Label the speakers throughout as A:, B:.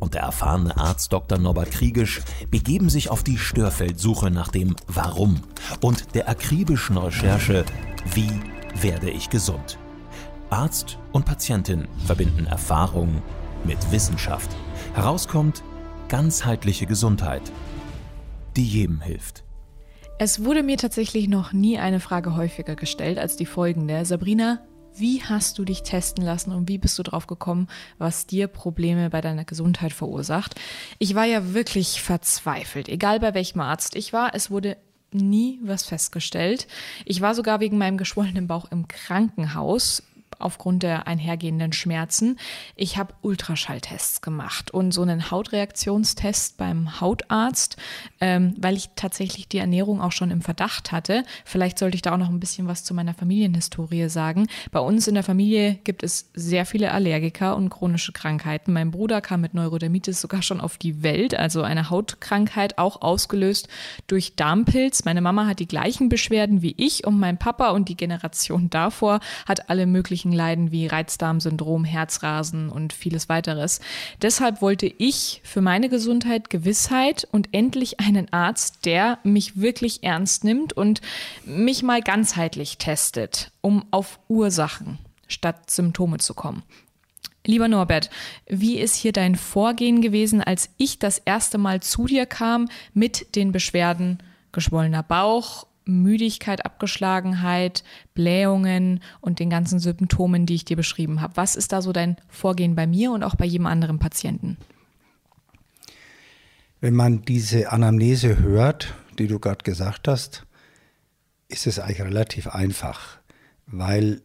A: und der erfahrene Arzt Dr. Norbert Kriegisch begeben sich auf die Störfeldsuche nach dem Warum und der akribischen Recherche Wie werde ich gesund? Arzt und Patientin verbinden Erfahrung mit Wissenschaft. Herauskommt ganzheitliche Gesundheit, die jedem hilft.
B: Es wurde mir tatsächlich noch nie eine Frage häufiger gestellt als die folgende. Sabrina, wie hast du dich testen lassen und wie bist du drauf gekommen, was dir Probleme bei deiner Gesundheit verursacht? Ich war ja wirklich verzweifelt, egal bei welchem Arzt ich war. Es wurde nie was festgestellt. Ich war sogar wegen meinem geschwollenen Bauch im Krankenhaus aufgrund der einhergehenden Schmerzen. Ich habe Ultraschalltests gemacht und so einen Hautreaktionstest beim Hautarzt, ähm, weil ich tatsächlich die Ernährung auch schon im Verdacht hatte. Vielleicht sollte ich da auch noch ein bisschen was zu meiner Familienhistorie sagen. Bei uns in der Familie gibt es sehr viele Allergiker und chronische Krankheiten. Mein Bruder kam mit Neurodermitis sogar schon auf die Welt, also eine Hautkrankheit, auch ausgelöst durch Darmpilz. Meine Mama hat die gleichen Beschwerden wie ich und mein Papa und die Generation davor hat alle möglichen möglichen Leiden wie Reizdarmsyndrom, Herzrasen und vieles weiteres. Deshalb wollte ich für meine Gesundheit Gewissheit und endlich einen Arzt, der mich wirklich ernst nimmt und mich mal ganzheitlich testet, um auf Ursachen statt Symptome zu kommen. Lieber Norbert, wie ist hier dein Vorgehen gewesen, als ich das erste Mal zu dir kam mit den Beschwerden geschwollener Bauch, Müdigkeit, Abgeschlagenheit, Blähungen und den ganzen Symptomen, die ich dir beschrieben habe. Was ist da so dein Vorgehen bei mir und auch bei jedem anderen Patienten?
C: Wenn man diese Anamnese hört, die du gerade gesagt hast, ist es eigentlich relativ einfach, weil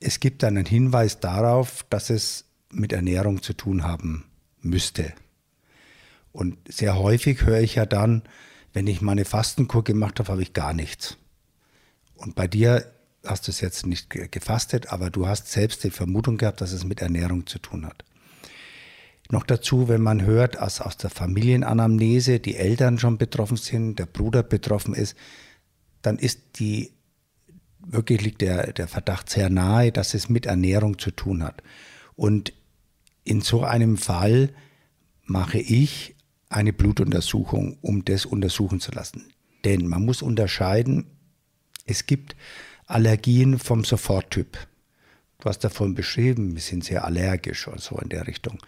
C: es gibt einen Hinweis darauf, dass es mit Ernährung zu tun haben müsste. Und sehr häufig höre ich ja dann, wenn ich meine Fastenkur gemacht habe, habe ich gar nichts. Und bei dir hast du es jetzt nicht gefastet, aber du hast selbst die Vermutung gehabt, dass es mit Ernährung zu tun hat. Noch dazu, wenn man hört, dass aus der Familienanamnese die Eltern schon betroffen sind, der Bruder betroffen ist, dann ist die, wirklich liegt der, der Verdacht sehr nahe, dass es mit Ernährung zu tun hat. Und in so einem Fall mache ich eine Blutuntersuchung, um das untersuchen zu lassen. Denn man muss unterscheiden, es gibt Allergien vom Soforttyp. Du hast davon beschrieben, wir sind sehr allergisch oder so in der Richtung.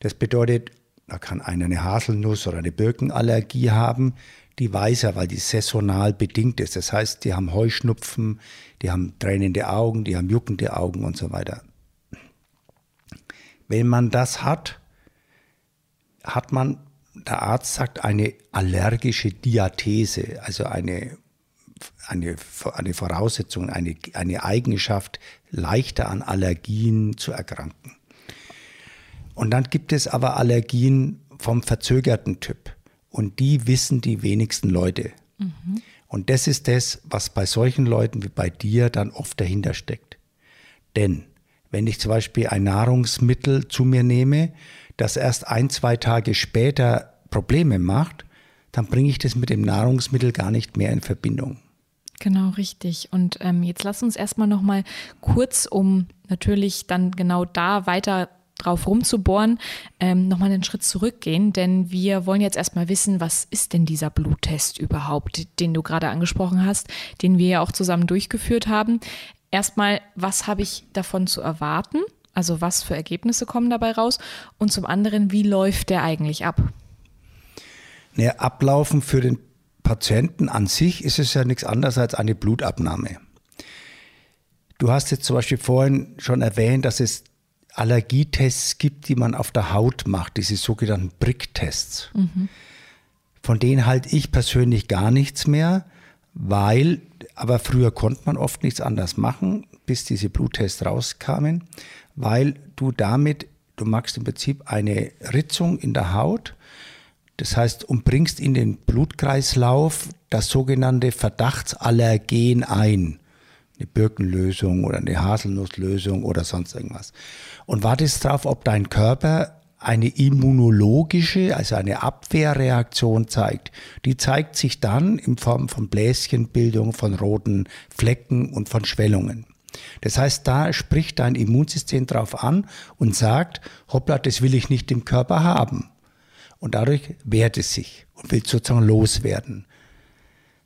C: Das bedeutet, da kann einer eine Haselnuss oder eine Birkenallergie haben, die weiß er, weil die saisonal bedingt ist. Das heißt, die haben Heuschnupfen, die haben tränende Augen, die haben juckende Augen und so weiter. Wenn man das hat, hat man der Arzt sagt, eine allergische Diathese, also eine, eine, eine Voraussetzung, eine, eine Eigenschaft, leichter an Allergien zu erkranken. Und dann gibt es aber Allergien vom verzögerten Typ. Und die wissen die wenigsten Leute. Mhm. Und das ist das, was bei solchen Leuten wie bei dir dann oft dahinter steckt. Denn wenn ich zum Beispiel ein Nahrungsmittel zu mir nehme, das erst ein, zwei Tage später Probleme macht, dann bringe ich das mit dem Nahrungsmittel gar nicht mehr in Verbindung.
B: Genau, richtig. Und ähm, jetzt lass uns erstmal nochmal kurz, um natürlich dann genau da weiter drauf rumzubohren, ähm, nochmal einen Schritt zurückgehen, denn wir wollen jetzt erstmal wissen, was ist denn dieser Bluttest überhaupt, den du gerade angesprochen hast, den wir ja auch zusammen durchgeführt haben. Erstmal, was habe ich davon zu erwarten? Also was für Ergebnisse kommen dabei raus? Und zum anderen, wie läuft der eigentlich ab?
C: Naja, ablaufen für den Patienten an sich ist es ja nichts anderes als eine Blutabnahme. Du hast jetzt zum Beispiel vorhin schon erwähnt, dass es Allergietests gibt, die man auf der Haut macht, diese sogenannten Brick-Tests. Mhm. Von denen halte ich persönlich gar nichts mehr, weil, aber früher konnte man oft nichts anderes machen, bis diese Bluttests rauskamen, weil du damit, du machst im Prinzip eine Ritzung in der Haut, das heißt, und bringst in den Blutkreislauf das sogenannte Verdachtsallergen ein. eine Birkenlösung oder eine Haselnusslösung oder sonst irgendwas. Und wartest darauf, ob dein Körper eine immunologische, also eine Abwehrreaktion zeigt. Die zeigt sich dann in Form von Bläschenbildung, von roten Flecken und von Schwellungen. Das heißt, da spricht dein Immunsystem drauf an und sagt, hoppla, das will ich nicht im Körper haben. Und dadurch wehrt es sich und will sozusagen loswerden.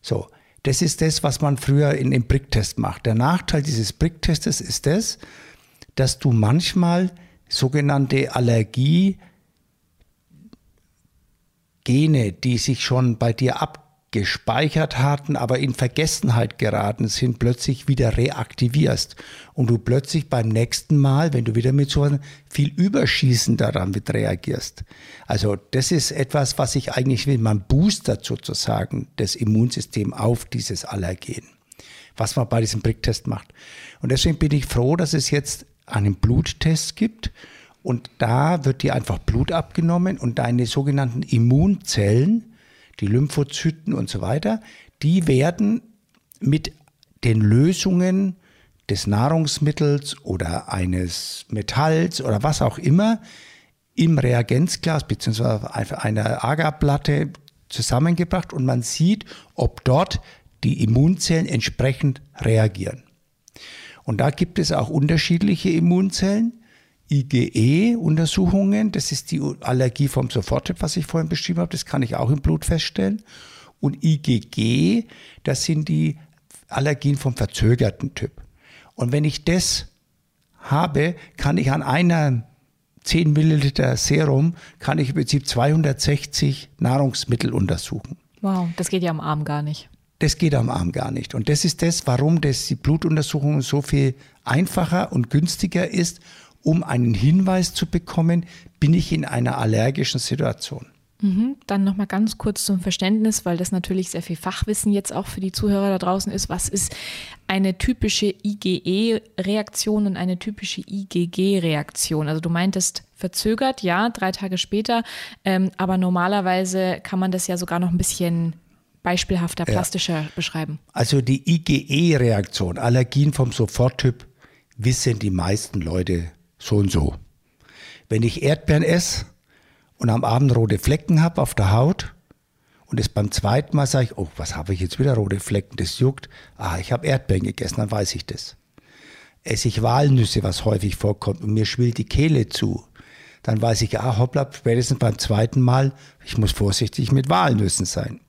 C: So, das ist das, was man früher in dem Bricktest macht. Der Nachteil dieses Bricktestes ist das, dass du manchmal sogenannte Allergie Gene, die sich schon bei dir abgespeichert hatten, aber in Vergessenheit geraten sind, plötzlich wieder reaktivierst und du plötzlich beim nächsten Mal, wenn du wieder mit so viel überschießender damit reagierst. Also das ist etwas, was ich eigentlich will. Man boostert sozusagen das Immunsystem auf dieses Allergen, was man bei diesem Bricktest macht. Und deswegen bin ich froh, dass es jetzt einen Bluttest gibt. Und da wird dir einfach Blut abgenommen und deine sogenannten Immunzellen, die Lymphozyten und so weiter, die werden mit den Lösungen des Nahrungsmittels oder eines Metalls oder was auch immer im Reagenzglas bzw. einer Agarplatte zusammengebracht und man sieht, ob dort die Immunzellen entsprechend reagieren. Und da gibt es auch unterschiedliche Immunzellen. IgE-Untersuchungen, das ist die Allergie vom Soforttyp, was ich vorhin beschrieben habe, das kann ich auch im Blut feststellen. Und IgG, das sind die Allergien vom verzögerten Typ. Und wenn ich das habe, kann ich an einer 10 Milliliter Serum, kann ich im Prinzip 260 Nahrungsmittel untersuchen.
B: Wow, das geht ja am Arm gar nicht.
C: Das geht am Arm gar nicht. Und das ist das, warum das die Blutuntersuchung so viel einfacher und günstiger ist, um einen Hinweis zu bekommen, bin ich in einer allergischen Situation.
B: Mhm. Dann nochmal ganz kurz zum Verständnis, weil das natürlich sehr viel Fachwissen jetzt auch für die Zuhörer da draußen ist. Was ist eine typische IgE-Reaktion und eine typische IgG-Reaktion? Also du meintest verzögert, ja, drei Tage später, ähm, aber normalerweise kann man das ja sogar noch ein bisschen beispielhafter, plastischer ja. beschreiben?
C: Also die IgE-Reaktion, Allergien vom Soforttyp, wissen die meisten Leute so und so. Wenn ich Erdbeeren esse und am Abend rote Flecken habe auf der Haut und es beim zweiten Mal sage ich, oh, was habe ich jetzt wieder rote Flecken, das juckt. Ah, ich habe Erdbeeren gegessen, dann weiß ich das. Esse ich Walnüsse, was häufig vorkommt, und mir schwillt die Kehle zu, dann weiß ich, ah, hoppla, spätestens beim zweiten Mal, ich muss vorsichtig mit Walnüssen sein.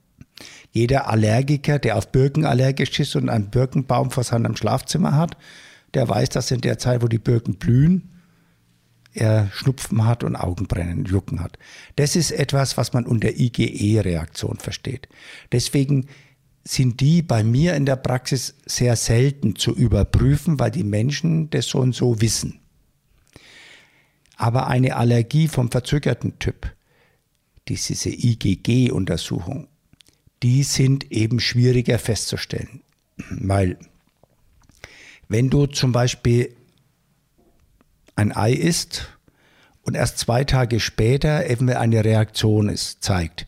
C: Jeder Allergiker, der auf Birken allergisch ist und einen Birkenbaum vor seinem Schlafzimmer hat, der weiß, dass in der Zeit, wo die Birken blühen, er Schnupfen hat und Augenbrennen, Jucken hat. Das ist etwas, was man unter IgE-Reaktion versteht. Deswegen sind die bei mir in der Praxis sehr selten zu überprüfen, weil die Menschen das so und so wissen. Aber eine Allergie vom verzögerten Typ, diese IgG-Untersuchung, die sind eben schwieriger festzustellen. Weil wenn du zum Beispiel ein Ei isst und erst zwei Tage später eben eine Reaktion ist, zeigt,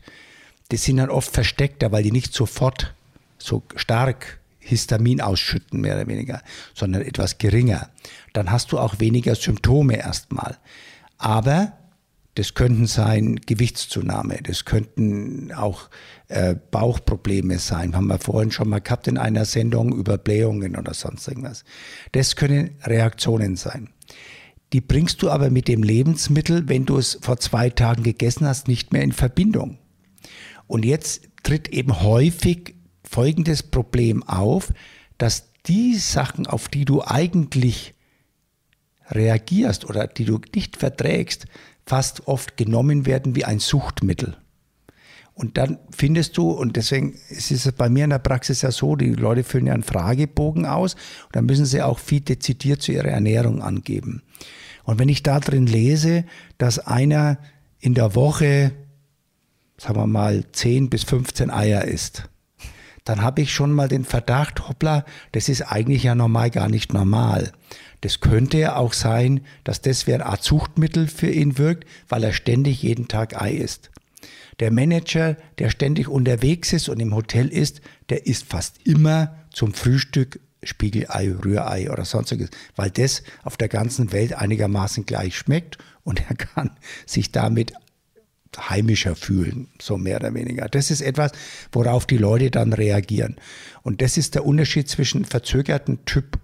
C: die sind dann oft versteckter, weil die nicht sofort so stark Histamin ausschütten, mehr oder weniger, sondern etwas geringer. Dann hast du auch weniger Symptome erstmal. Aber das könnten sein Gewichtszunahme, das könnten auch äh, Bauchprobleme sein, haben wir vorhin schon mal gehabt in einer Sendung über Blähungen oder sonst irgendwas. Das können Reaktionen sein. Die bringst du aber mit dem Lebensmittel, wenn du es vor zwei Tagen gegessen hast, nicht mehr in Verbindung. Und jetzt tritt eben häufig folgendes Problem auf, dass die Sachen, auf die du eigentlich reagierst oder die du nicht verträgst, fast oft genommen werden wie ein Suchtmittel. Und dann findest du, und deswegen ist es bei mir in der Praxis ja so, die Leute füllen ja einen Fragebogen aus und dann müssen sie auch viel dezidiert zu ihrer Ernährung angeben. Und wenn ich da drin lese, dass einer in der Woche, sagen wir mal, 10 bis 15 Eier isst, dann habe ich schon mal den Verdacht, hoppla, das ist eigentlich ja normal gar nicht normal. Das könnte ja auch sein, dass das wie eine Art Suchtmittel für ihn wirkt, weil er ständig jeden Tag Ei isst. Der Manager, der ständig unterwegs ist und im Hotel ist, der isst fast immer zum Frühstück Spiegelei, Rührei oder sonstiges, weil das auf der ganzen Welt einigermaßen gleich schmeckt und er kann sich damit heimischer fühlen, so mehr oder weniger. Das ist etwas, worauf die Leute dann reagieren. Und das ist der Unterschied zwischen verzögerten Typ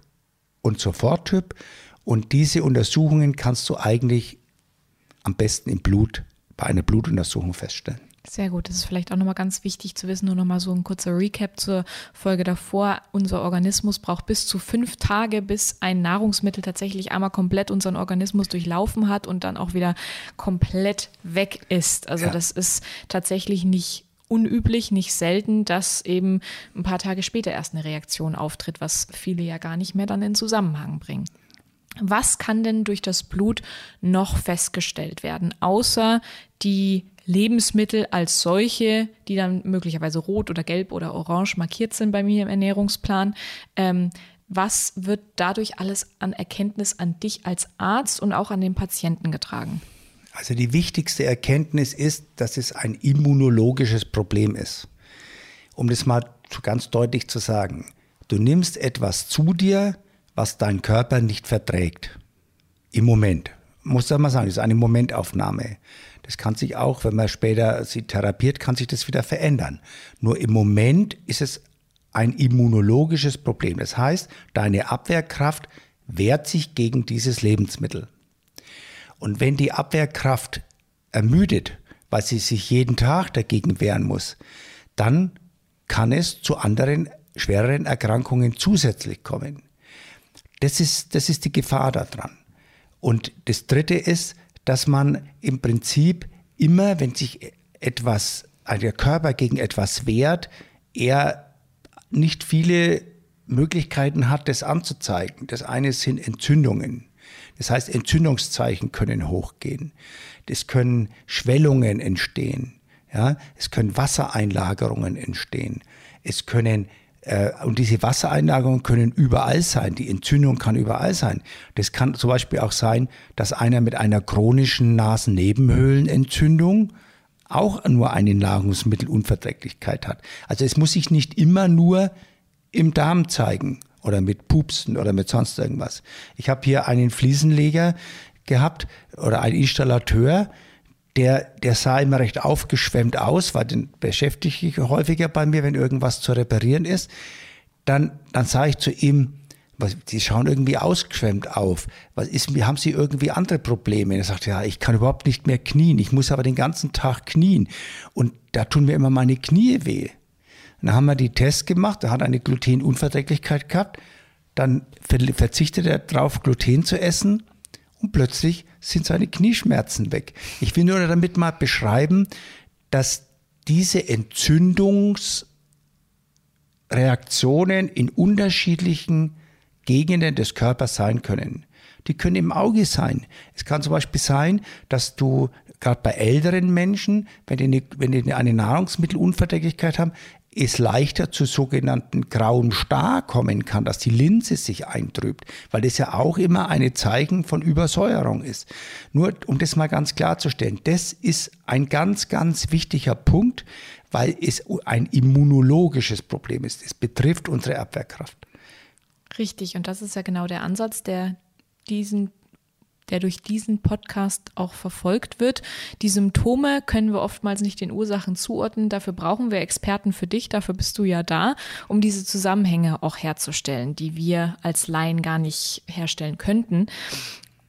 C: und Soforttyp. Und diese Untersuchungen kannst du eigentlich am besten im Blut, bei einer Blutuntersuchung feststellen.
B: Sehr gut. Das ist vielleicht auch nochmal ganz wichtig zu wissen. Nur nochmal so ein kurzer Recap zur Folge davor. Unser Organismus braucht bis zu fünf Tage, bis ein Nahrungsmittel tatsächlich einmal komplett unseren Organismus durchlaufen hat und dann auch wieder komplett weg ist. Also ja. das ist tatsächlich nicht unüblich, nicht selten, dass eben ein paar Tage später erst eine Reaktion auftritt, was viele ja gar nicht mehr dann in Zusammenhang bringen. Was kann denn durch das Blut noch festgestellt werden, außer die Lebensmittel als solche, die dann möglicherweise rot oder gelb oder orange markiert sind bei mir im Ernährungsplan. Ähm, was wird dadurch alles an Erkenntnis an dich als Arzt und auch an den Patienten getragen?
C: Also die wichtigste Erkenntnis ist, dass es ein immunologisches Problem ist. Um das mal ganz deutlich zu sagen. Du nimmst etwas zu dir, was dein Körper nicht verträgt. Im Moment. Muss mal sagen, das ist eine Momentaufnahme. Das kann sich auch, wenn man später sie therapiert, kann sich das wieder verändern. Nur im Moment ist es ein immunologisches Problem. Das heißt, deine Abwehrkraft wehrt sich gegen dieses Lebensmittel. Und wenn die Abwehrkraft ermüdet, weil sie sich jeden Tag dagegen wehren muss, dann kann es zu anderen schwereren Erkrankungen zusätzlich kommen. Das ist, das ist die Gefahr daran. Und das Dritte ist, dass man im Prinzip immer, wenn sich etwas, der Körper gegen etwas wehrt, er nicht viele Möglichkeiten hat, das anzuzeigen. Das eine sind Entzündungen. Das heißt, Entzündungszeichen können hochgehen. Es können Schwellungen entstehen. Ja, es können Wassereinlagerungen entstehen. Es können und diese Wassereinlagerungen können überall sein. Die Entzündung kann überall sein. Das kann zum Beispiel auch sein, dass einer mit einer chronischen Nasennebenhöhlenentzündung auch nur eine Nahrungsmittelunverträglichkeit hat. Also es muss sich nicht immer nur im Darm zeigen oder mit Pupsen oder mit sonst irgendwas. Ich habe hier einen Fliesenleger gehabt oder einen Installateur, der, der sah immer recht aufgeschwemmt aus, weil den beschäftige ich häufiger bei mir, wenn irgendwas zu reparieren ist. Dann, dann sage ich zu ihm, was, Sie schauen irgendwie ausgeschwemmt auf. Was ist, haben Sie irgendwie andere Probleme? Er sagt, ja, ich kann überhaupt nicht mehr knien. Ich muss aber den ganzen Tag knien. Und da tun mir immer meine Knie weh. dann haben wir die Tests gemacht. Er hat eine Glutenunverträglichkeit gehabt. Dann verzichtet er darauf, Gluten zu essen und plötzlich sind seine Knieschmerzen weg. Ich will nur damit mal beschreiben, dass diese Entzündungsreaktionen in unterschiedlichen Gegenden des Körpers sein können. Die können im Auge sein. Es kann zum Beispiel sein, dass du gerade bei älteren Menschen, wenn die, eine, wenn die eine Nahrungsmittelunverträglichkeit haben, es leichter zu sogenannten grauem Star kommen kann, dass die Linse sich eintrübt, weil das ja auch immer ein Zeichen von Übersäuerung ist. Nur um das mal ganz klarzustellen, das ist ein ganz, ganz wichtiger Punkt, weil es ein immunologisches Problem ist. Es betrifft unsere Abwehrkraft.
B: Richtig, und das ist ja genau der Ansatz, der diesen der durch diesen Podcast auch verfolgt wird. Die Symptome können wir oftmals nicht den Ursachen zuordnen. Dafür brauchen wir Experten für dich. Dafür bist du ja da, um diese Zusammenhänge auch herzustellen, die wir als Laien gar nicht herstellen könnten.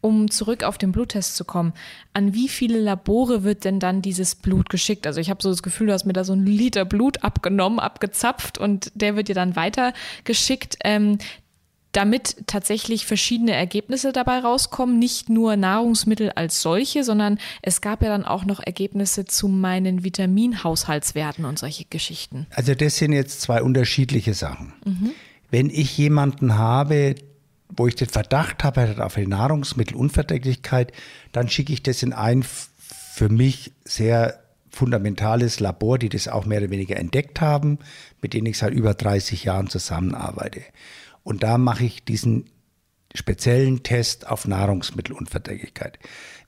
B: Um zurück auf den Bluttest zu kommen, an wie viele Labore wird denn dann dieses Blut geschickt? Also ich habe so das Gefühl, du hast mir da so einen Liter Blut abgenommen, abgezapft und der wird dir dann weitergeschickt. Ähm, damit tatsächlich verschiedene Ergebnisse dabei rauskommen. Nicht nur Nahrungsmittel als solche, sondern es gab ja dann auch noch Ergebnisse zu meinen Vitaminhaushaltswerten und solche Geschichten.
C: Also das sind jetzt zwei unterschiedliche Sachen. Mhm. Wenn ich jemanden habe, wo ich den Verdacht habe, er hat auf eine Nahrungsmittelunverträglichkeit, dann schicke ich das in ein für mich sehr fundamentales Labor, die das auch mehr oder weniger entdeckt haben, mit denen ich seit über 30 Jahren zusammenarbeite. Und da mache ich diesen speziellen Test auf Nahrungsmittelunverträglichkeit.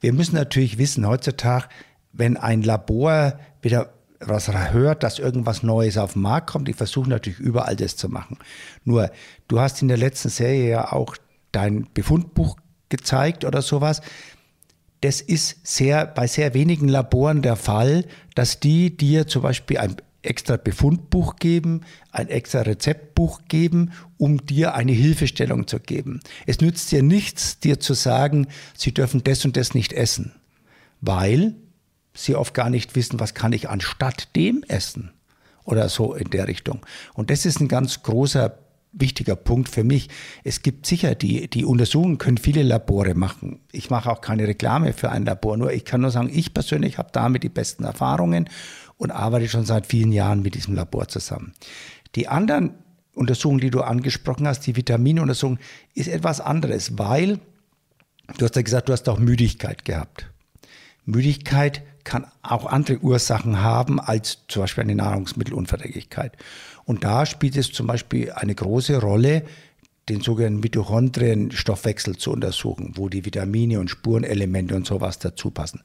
C: Wir müssen natürlich wissen, heutzutage, wenn ein Labor wieder was hört, dass irgendwas Neues auf den Markt kommt. Die versuchen natürlich überall das zu machen. Nur, du hast in der letzten Serie ja auch dein Befundbuch gezeigt oder sowas. Das ist sehr, bei sehr wenigen Laboren der Fall, dass die dir zum Beispiel ein extra Befundbuch geben, ein extra Rezeptbuch geben, um dir eine Hilfestellung zu geben. Es nützt dir nichts, dir zu sagen, sie dürfen das und das nicht essen, weil sie oft gar nicht wissen, was kann ich anstatt dem essen oder so in der Richtung. Und das ist ein ganz großer wichtiger Punkt für mich. Es gibt sicher, die, die Untersuchungen können viele Labore machen. Ich mache auch keine Reklame für ein Labor, nur ich kann nur sagen, ich persönlich habe damit die besten Erfahrungen und arbeite schon seit vielen Jahren mit diesem Labor zusammen. Die anderen Untersuchungen, die du angesprochen hast, die Vitaminuntersuchung, ist etwas anderes, weil du hast ja gesagt, du hast auch Müdigkeit gehabt. Müdigkeit kann auch andere Ursachen haben als zum Beispiel eine Nahrungsmittelunverträglichkeit. Und da spielt es zum Beispiel eine große Rolle, den sogenannten Mitochondrien-Stoffwechsel zu untersuchen, wo die Vitamine und Spurenelemente und sowas dazu passen.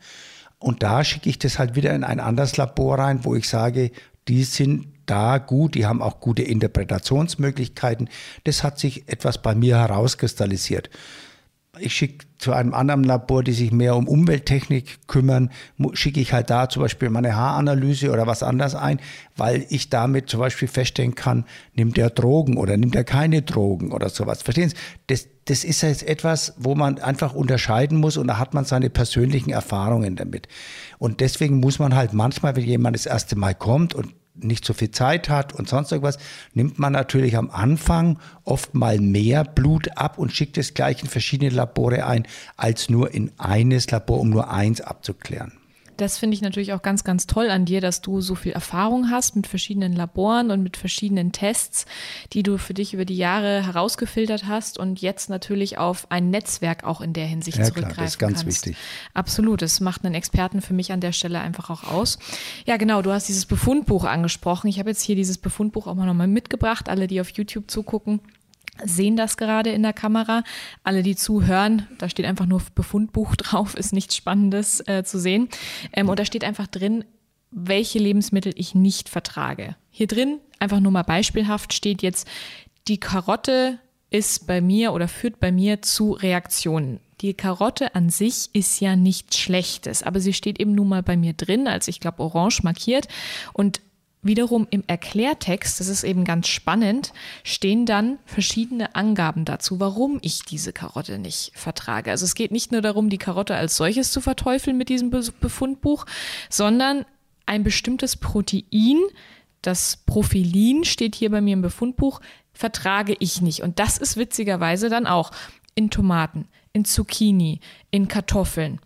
C: Und da schicke ich das halt wieder in ein anderes Labor rein, wo ich sage, die sind da gut, die haben auch gute Interpretationsmöglichkeiten. Das hat sich etwas bei mir herauskristallisiert ich schicke zu einem anderen Labor, die sich mehr um Umwelttechnik kümmern, schicke ich halt da zum Beispiel meine Haaranalyse oder was anderes ein, weil ich damit zum Beispiel feststellen kann, nimmt er Drogen oder nimmt er keine Drogen oder sowas. Verstehen Sie? Das, das ist jetzt etwas, wo man einfach unterscheiden muss und da hat man seine persönlichen Erfahrungen damit. Und deswegen muss man halt manchmal, wenn jemand das erste Mal kommt und nicht so viel Zeit hat und sonst irgendwas, nimmt man natürlich am Anfang oft mal mehr Blut ab und schickt es gleich in verschiedene Labore ein, als nur in eines Labor, um nur eins abzuklären.
B: Das finde ich natürlich auch ganz, ganz toll an dir, dass du so viel Erfahrung hast mit verschiedenen Laboren und mit verschiedenen Tests, die du für dich über die Jahre herausgefiltert hast und jetzt natürlich auf ein Netzwerk auch in der Hinsicht ja, zurückgreifen klar, das ist
C: ganz
B: kannst.
C: wichtig.
B: Absolut, das macht einen Experten für mich an der Stelle einfach auch aus. Ja, genau, du hast dieses Befundbuch angesprochen. Ich habe jetzt hier dieses Befundbuch auch mal nochmal mitgebracht. Alle, die auf YouTube zugucken, sehen das gerade in der Kamera. Alle, die zuhören, da steht einfach nur Befundbuch drauf, ist nichts Spannendes äh, zu sehen. Ähm, und da steht einfach drin, welche Lebensmittel ich nicht vertrage. Hier drin, einfach nur mal beispielhaft, steht jetzt, die Karotte ist bei mir oder führt bei mir zu Reaktionen. Die Karotte an sich ist ja nichts Schlechtes, aber sie steht eben nun mal bei mir drin, als ich glaube orange markiert. Und Wiederum im Erklärtext, das ist eben ganz spannend, stehen dann verschiedene Angaben dazu, warum ich diese Karotte nicht vertrage. Also es geht nicht nur darum, die Karotte als solches zu verteufeln mit diesem Befundbuch, sondern ein bestimmtes Protein, das Profilin steht hier bei mir im Befundbuch, vertrage ich nicht. Und das ist witzigerweise dann auch in Tomaten, in Zucchini, in Kartoffeln.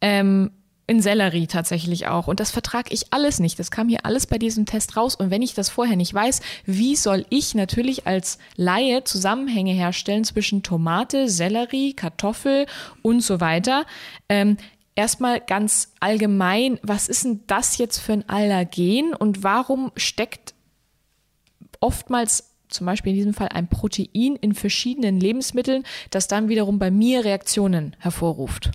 B: Ähm, in Sellerie tatsächlich auch. Und das vertrage ich alles nicht. Das kam hier alles bei diesem Test raus. Und wenn ich das vorher nicht weiß, wie soll ich natürlich als Laie Zusammenhänge herstellen zwischen Tomate, Sellerie, Kartoffel und so weiter? Ähm, erstmal ganz allgemein, was ist denn das jetzt für ein Allergen und warum steckt oftmals zum Beispiel in diesem Fall ein Protein in verschiedenen Lebensmitteln, das dann wiederum bei mir Reaktionen hervorruft?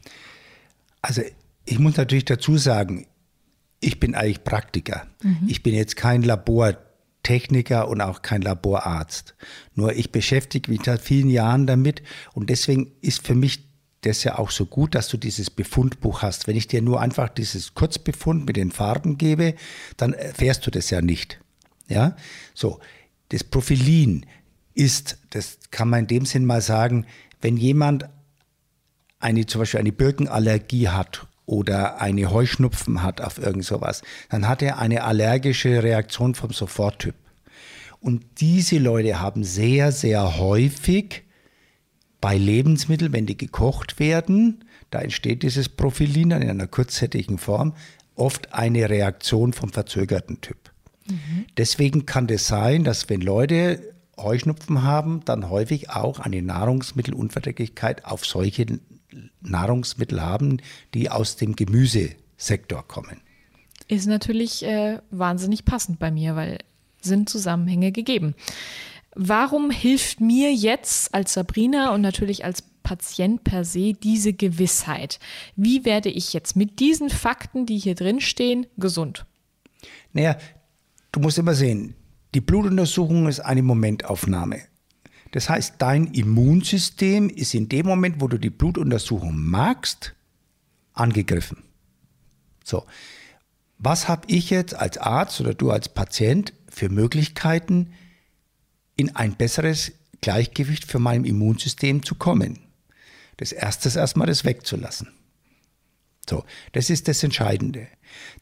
C: Also ich muss natürlich dazu sagen, ich bin eigentlich Praktiker. Mhm. Ich bin jetzt kein Labortechniker und auch kein Laborarzt. Nur ich beschäftige mich seit vielen Jahren damit und deswegen ist für mich das ja auch so gut, dass du dieses Befundbuch hast. Wenn ich dir nur einfach dieses Kurzbefund mit den Farben gebe, dann erfährst du das ja nicht. Ja, so. Das Profilin ist, das kann man in dem Sinn mal sagen, wenn jemand eine, zum Beispiel eine Birkenallergie hat oder eine Heuschnupfen hat auf irgend sowas, dann hat er eine allergische Reaktion vom Soforttyp. Und diese Leute haben sehr, sehr häufig bei Lebensmitteln, wenn die gekocht werden, da entsteht dieses Profilin in einer kurzzeitigen Form, oft eine Reaktion vom verzögerten Typ. Mhm. Deswegen kann es das sein, dass wenn Leute Heuschnupfen haben, dann häufig auch eine Nahrungsmittelunverträglichkeit auf solche Nahrungsmittel haben, die aus dem Gemüsesektor kommen.
B: Ist natürlich äh, wahnsinnig passend bei mir, weil sind Zusammenhänge gegeben. Warum hilft mir jetzt als Sabrina und natürlich als Patient per se diese Gewissheit? Wie werde ich jetzt mit diesen Fakten, die hier drin stehen, gesund?
C: Naja, du musst immer sehen, die Blutuntersuchung ist eine Momentaufnahme. Das heißt, dein Immunsystem ist in dem Moment, wo du die Blutuntersuchung magst, angegriffen. So, was habe ich jetzt als Arzt oder du als Patient für Möglichkeiten, in ein besseres Gleichgewicht für mein Immunsystem zu kommen? Das erste ist erstmal das wegzulassen. So, das ist das Entscheidende.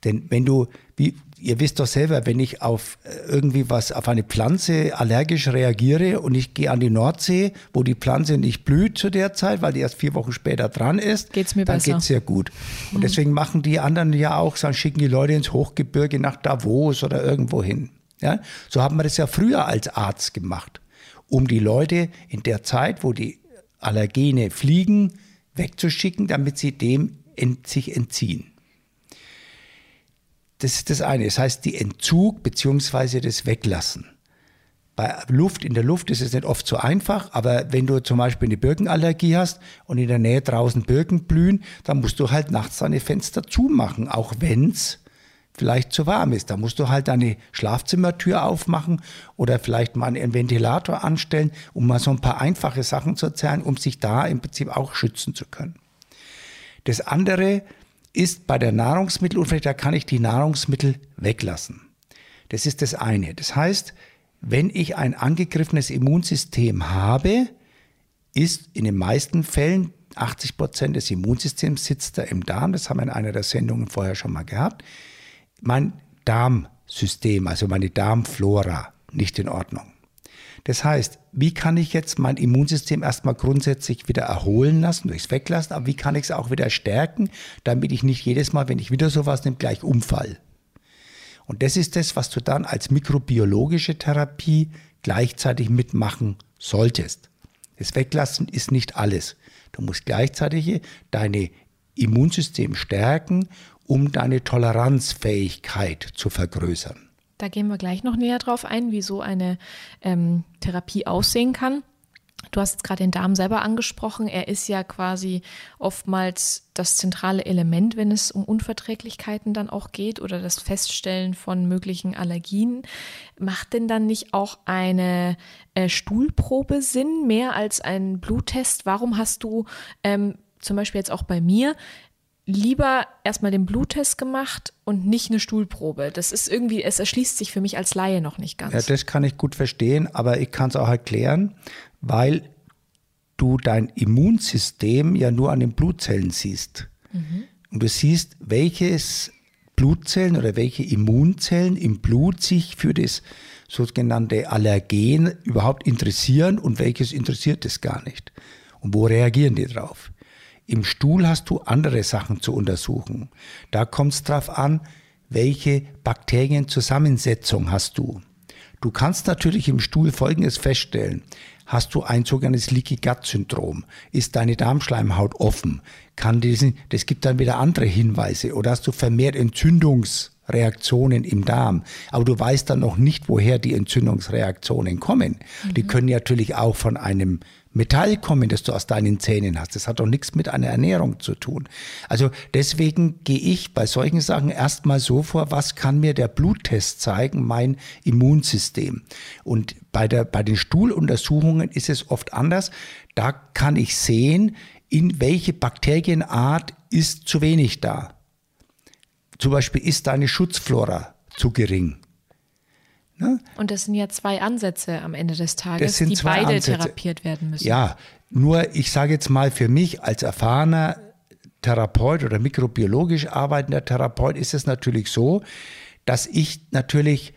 C: Denn wenn du, wie, ihr wisst doch selber, wenn ich auf äh, irgendwie was, auf eine Pflanze allergisch reagiere und ich gehe an die Nordsee, wo die Pflanze nicht blüht zu der Zeit, weil die erst vier Wochen später dran ist,
B: geht's mir
C: dann
B: besser.
C: geht's sehr gut. Und deswegen machen die anderen ja auch, dann schicken die Leute ins Hochgebirge nach Davos oder irgendwo hin. Ja? So haben wir das ja früher als Arzt gemacht, um die Leute in der Zeit, wo die Allergene fliegen, wegzuschicken, damit sie dem ent sich entziehen. Das ist das eine. Das heißt, die Entzug bzw. das Weglassen. Bei Luft, in der Luft ist es nicht oft so einfach, aber wenn du zum Beispiel eine Birkenallergie hast und in der Nähe draußen Birken blühen, dann musst du halt nachts deine Fenster zumachen, auch wenn es vielleicht zu warm ist. Da musst du halt deine Schlafzimmertür aufmachen oder vielleicht mal einen Ventilator anstellen, um mal so ein paar einfache Sachen zu erzählen, um sich da im Prinzip auch schützen zu können. Das andere ist bei der Nahrungsmittelunfähigkeit, da kann ich die Nahrungsmittel weglassen. Das ist das eine. Das heißt, wenn ich ein angegriffenes Immunsystem habe, ist in den meisten Fällen 80 Prozent des Immunsystems sitzt da im Darm. Das haben wir in einer der Sendungen vorher schon mal gehabt. Mein Darmsystem, also meine Darmflora, nicht in Ordnung. Das heißt, wie kann ich jetzt mein Immunsystem erstmal grundsätzlich wieder erholen lassen, durchs Weglassen, aber wie kann ich es auch wieder stärken, damit ich nicht jedes Mal, wenn ich wieder sowas nehme, gleich umfall. Und das ist das, was du dann als mikrobiologische Therapie gleichzeitig mitmachen solltest. Das Weglassen ist nicht alles. Du musst gleichzeitig deine Immunsystem stärken, um deine Toleranzfähigkeit zu vergrößern.
B: Da gehen wir gleich noch näher drauf ein, wie so eine ähm, Therapie aussehen kann. Du hast jetzt gerade den Darm selber angesprochen. Er ist ja quasi oftmals das zentrale Element, wenn es um Unverträglichkeiten dann auch geht oder das Feststellen von möglichen Allergien. Macht denn dann nicht auch eine äh, Stuhlprobe Sinn, mehr als ein Bluttest? Warum hast du ähm, zum Beispiel jetzt auch bei mir lieber erstmal den Bluttest gemacht und nicht eine Stuhlprobe. Das ist irgendwie, es erschließt sich für mich als Laie noch nicht ganz.
C: Ja, das kann ich gut verstehen, aber ich kann es auch erklären, weil du dein Immunsystem ja nur an den Blutzellen siehst. Mhm. Und du siehst, welches Blutzellen oder welche Immunzellen im Blut sich für das sogenannte Allergen überhaupt interessieren und welches interessiert es gar nicht. Und wo reagieren die drauf? Im Stuhl hast du andere Sachen zu untersuchen. Da kommt es darauf an, welche Bakterienzusammensetzung hast du. Du kannst natürlich im Stuhl Folgendes feststellen. Hast du ein sogenanntes Leaky Gut Syndrom? Ist deine Darmschleimhaut offen? Kann diesen, das gibt dann wieder andere Hinweise. Oder hast du vermehrt Entzündungsreaktionen im Darm? Aber du weißt dann noch nicht, woher die Entzündungsreaktionen kommen. Mhm. Die können natürlich auch von einem Metall kommen, das du aus deinen Zähnen hast. Das hat doch nichts mit einer Ernährung zu tun. Also deswegen gehe ich bei solchen Sachen erstmal so vor, was kann mir der Bluttest zeigen, mein Immunsystem. Und bei, der, bei den Stuhluntersuchungen ist es oft anders. Da kann ich sehen, in welche Bakterienart ist zu wenig da. Zum Beispiel ist deine Schutzflora zu gering.
B: Ne? Und das sind ja zwei Ansätze am Ende des Tages, die beide Ansätze. therapiert werden müssen.
C: Ja, nur ich sage jetzt mal für mich als erfahrener Therapeut oder mikrobiologisch arbeitender Therapeut ist es natürlich so, dass ich natürlich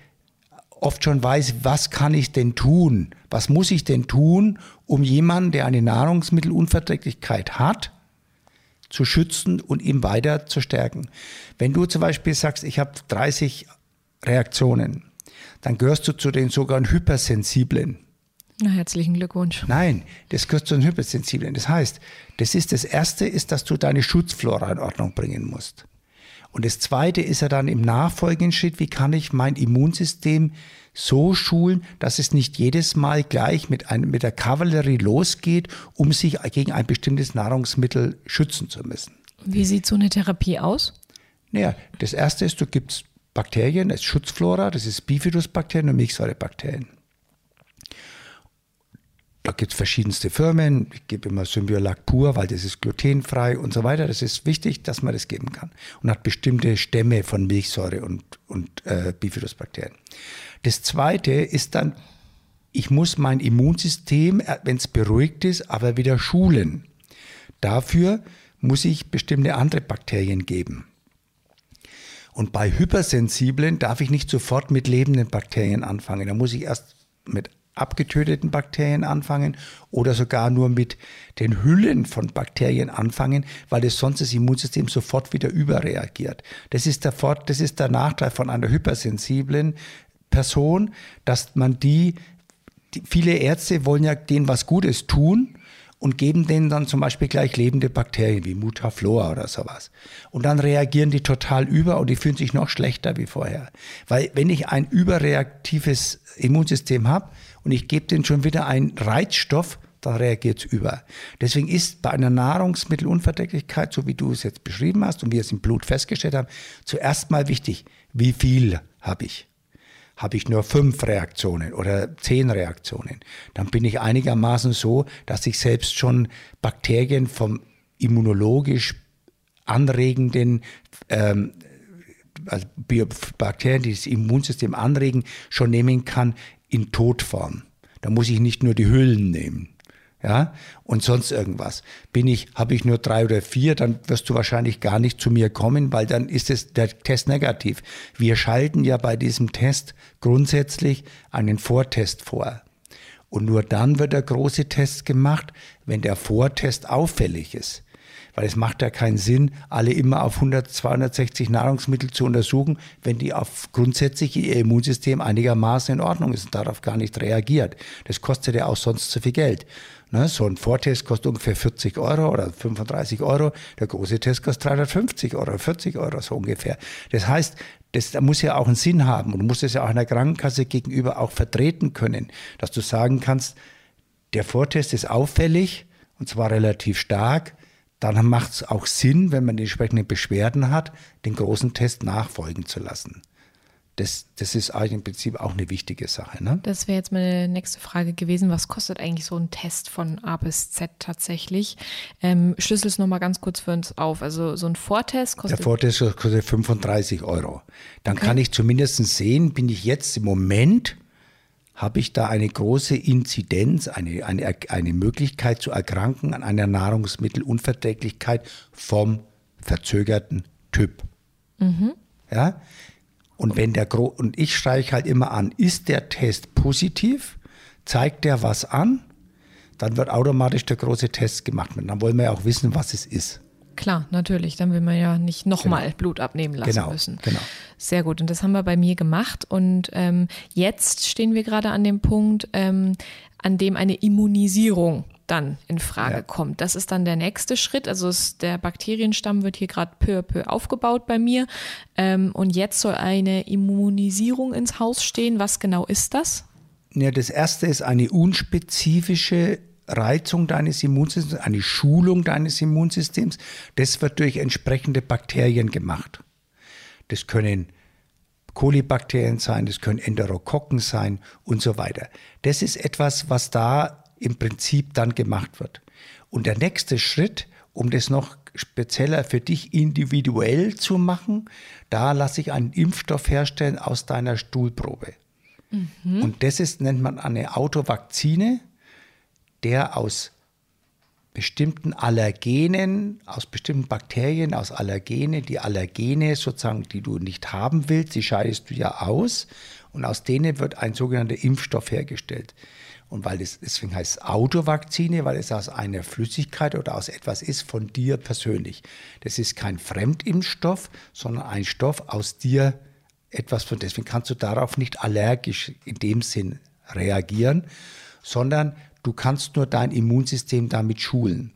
C: oft schon weiß, was kann ich denn tun? Was muss ich denn tun, um jemanden, der eine Nahrungsmittelunverträglichkeit hat, zu schützen und ihm weiter zu stärken? Wenn du zum Beispiel sagst, ich habe 30 Reaktionen, dann gehörst du zu den sogar Hypersensiblen.
B: Na, herzlichen Glückwunsch.
C: Nein, das gehört zu den Hypersensiblen. Das heißt, das ist das Erste, ist, dass du deine Schutzflora in Ordnung bringen musst. Und das Zweite ist ja dann im nachfolgenden Schritt, wie kann ich mein Immunsystem so schulen, dass es nicht jedes Mal gleich mit, einem, mit der Kavallerie losgeht, um sich gegen ein bestimmtes Nahrungsmittel schützen zu müssen.
B: Wie sieht so eine Therapie aus?
C: Naja, das Erste ist, du gibst Bakterien, das Schutzflora, das ist Bifidusbakterien und Milchsäurebakterien. Da gibt es verschiedenste Firmen. Ich gebe immer Symbiolac pur, weil das ist glutenfrei und so weiter. Das ist wichtig, dass man das geben kann. Und hat bestimmte Stämme von Milchsäure und, und äh, Bifidusbakterien. Das zweite ist dann, ich muss mein Immunsystem, äh, wenn es beruhigt ist, aber wieder schulen. Dafür muss ich bestimmte andere Bakterien geben. Und bei Hypersensiblen darf ich nicht sofort mit lebenden Bakterien anfangen. Da muss ich erst mit abgetöteten Bakterien anfangen oder sogar nur mit den Hüllen von Bakterien anfangen, weil es sonst das Immunsystem sofort wieder überreagiert. Das ist der, Fort, das ist der Nachteil von einer hypersensiblen Person, dass man die, die viele Ärzte wollen ja denen was Gutes tun und geben denen dann zum Beispiel gleich lebende Bakterien wie Mutaflora oder sowas. Und dann reagieren die total über und die fühlen sich noch schlechter wie vorher. Weil wenn ich ein überreaktives Immunsystem habe und ich gebe denen schon wieder einen Reizstoff, dann reagiert es über. Deswegen ist bei einer Nahrungsmittelunverträglichkeit, so wie du es jetzt beschrieben hast und wir es im Blut festgestellt haben, zuerst mal wichtig, wie viel habe ich habe ich nur fünf Reaktionen oder zehn Reaktionen, dann bin ich einigermaßen so, dass ich selbst schon Bakterien vom immunologisch anregenden ähm, also Bakterien, die das Immunsystem anregen, schon nehmen kann in Todform. Da muss ich nicht nur die Hüllen nehmen ja, und sonst irgendwas. Bin ich, habe ich nur drei oder vier, dann wirst du wahrscheinlich gar nicht zu mir kommen, weil dann ist es der Test negativ. Wir schalten ja bei diesem Test grundsätzlich einen Vortest vor. Und nur dann wird der große Test gemacht, wenn der Vortest auffällig ist. Weil es macht ja keinen Sinn, alle immer auf 100, 260 Nahrungsmittel zu untersuchen, wenn die auf grundsätzlich ihr Immunsystem einigermaßen in Ordnung ist und darauf gar nicht reagiert. Das kostet ja auch sonst zu viel Geld. Ne, so ein Vortest kostet ungefähr 40 Euro oder 35 Euro. Der große Test kostet 350 Euro, 40 Euro so ungefähr. Das heißt, das muss ja auch einen Sinn haben und du musst es ja auch einer Krankenkasse gegenüber auch vertreten können, dass du sagen kannst, der Vortest ist auffällig und zwar relativ stark. Dann macht es auch Sinn, wenn man die entsprechenden Beschwerden hat, den großen Test nachfolgen zu lassen das, das ist eigentlich im Prinzip auch eine wichtige Sache. Ne?
B: Das wäre jetzt meine nächste Frage gewesen. Was kostet eigentlich so ein Test von A bis Z tatsächlich? Ähm, Schlüssel es nochmal ganz kurz für uns auf. Also so ein Vortest kostet.
C: Der Vortest kostet 35 Euro. Dann okay. kann ich zumindest sehen, bin ich jetzt im Moment, habe ich da eine große Inzidenz, eine, eine, eine Möglichkeit zu erkranken an einer Nahrungsmittelunverträglichkeit vom verzögerten Typ. Mhm. Ja, und wenn der Gro und ich streiche halt immer an, ist der Test positiv, zeigt der was an, dann wird automatisch der große Test gemacht. Und dann wollen wir ja auch wissen, was es ist.
B: Klar, natürlich. Dann will man ja nicht nochmal genau. Blut abnehmen lassen
C: genau,
B: müssen.
C: Genau.
B: Sehr gut. Und das haben wir bei mir gemacht. Und ähm, jetzt stehen wir gerade an dem Punkt, ähm, an dem eine Immunisierung dann in Frage ja. kommt. Das ist dann der nächste Schritt. Also es, der Bakterienstamm wird hier gerade peu à peu aufgebaut bei mir. Ähm, und jetzt soll eine Immunisierung ins Haus stehen. Was genau ist das?
C: Ja, das erste ist eine unspezifische Reizung deines Immunsystems, eine Schulung deines Immunsystems. Das wird durch entsprechende Bakterien gemacht. Das können Kolibakterien sein, das können Enterokokken sein und so weiter. Das ist etwas, was da im Prinzip dann gemacht wird. Und der nächste Schritt, um das noch spezieller für dich individuell zu machen, da lasse ich einen Impfstoff herstellen aus deiner Stuhlprobe. Mhm. Und das ist, nennt man eine Autovakzine, der aus bestimmten Allergenen, aus bestimmten Bakterien, aus Allergene, die Allergene sozusagen, die du nicht haben willst, die scheidest du ja aus und aus denen wird ein sogenannter Impfstoff hergestellt. Und weil es, deswegen heißt es Autovakzine, weil es aus einer Flüssigkeit oder aus etwas ist von dir persönlich. Das ist kein Fremdimpfstoff, sondern ein Stoff aus dir etwas von, deswegen kannst du darauf nicht allergisch in dem Sinn reagieren, sondern du kannst nur dein Immunsystem damit schulen.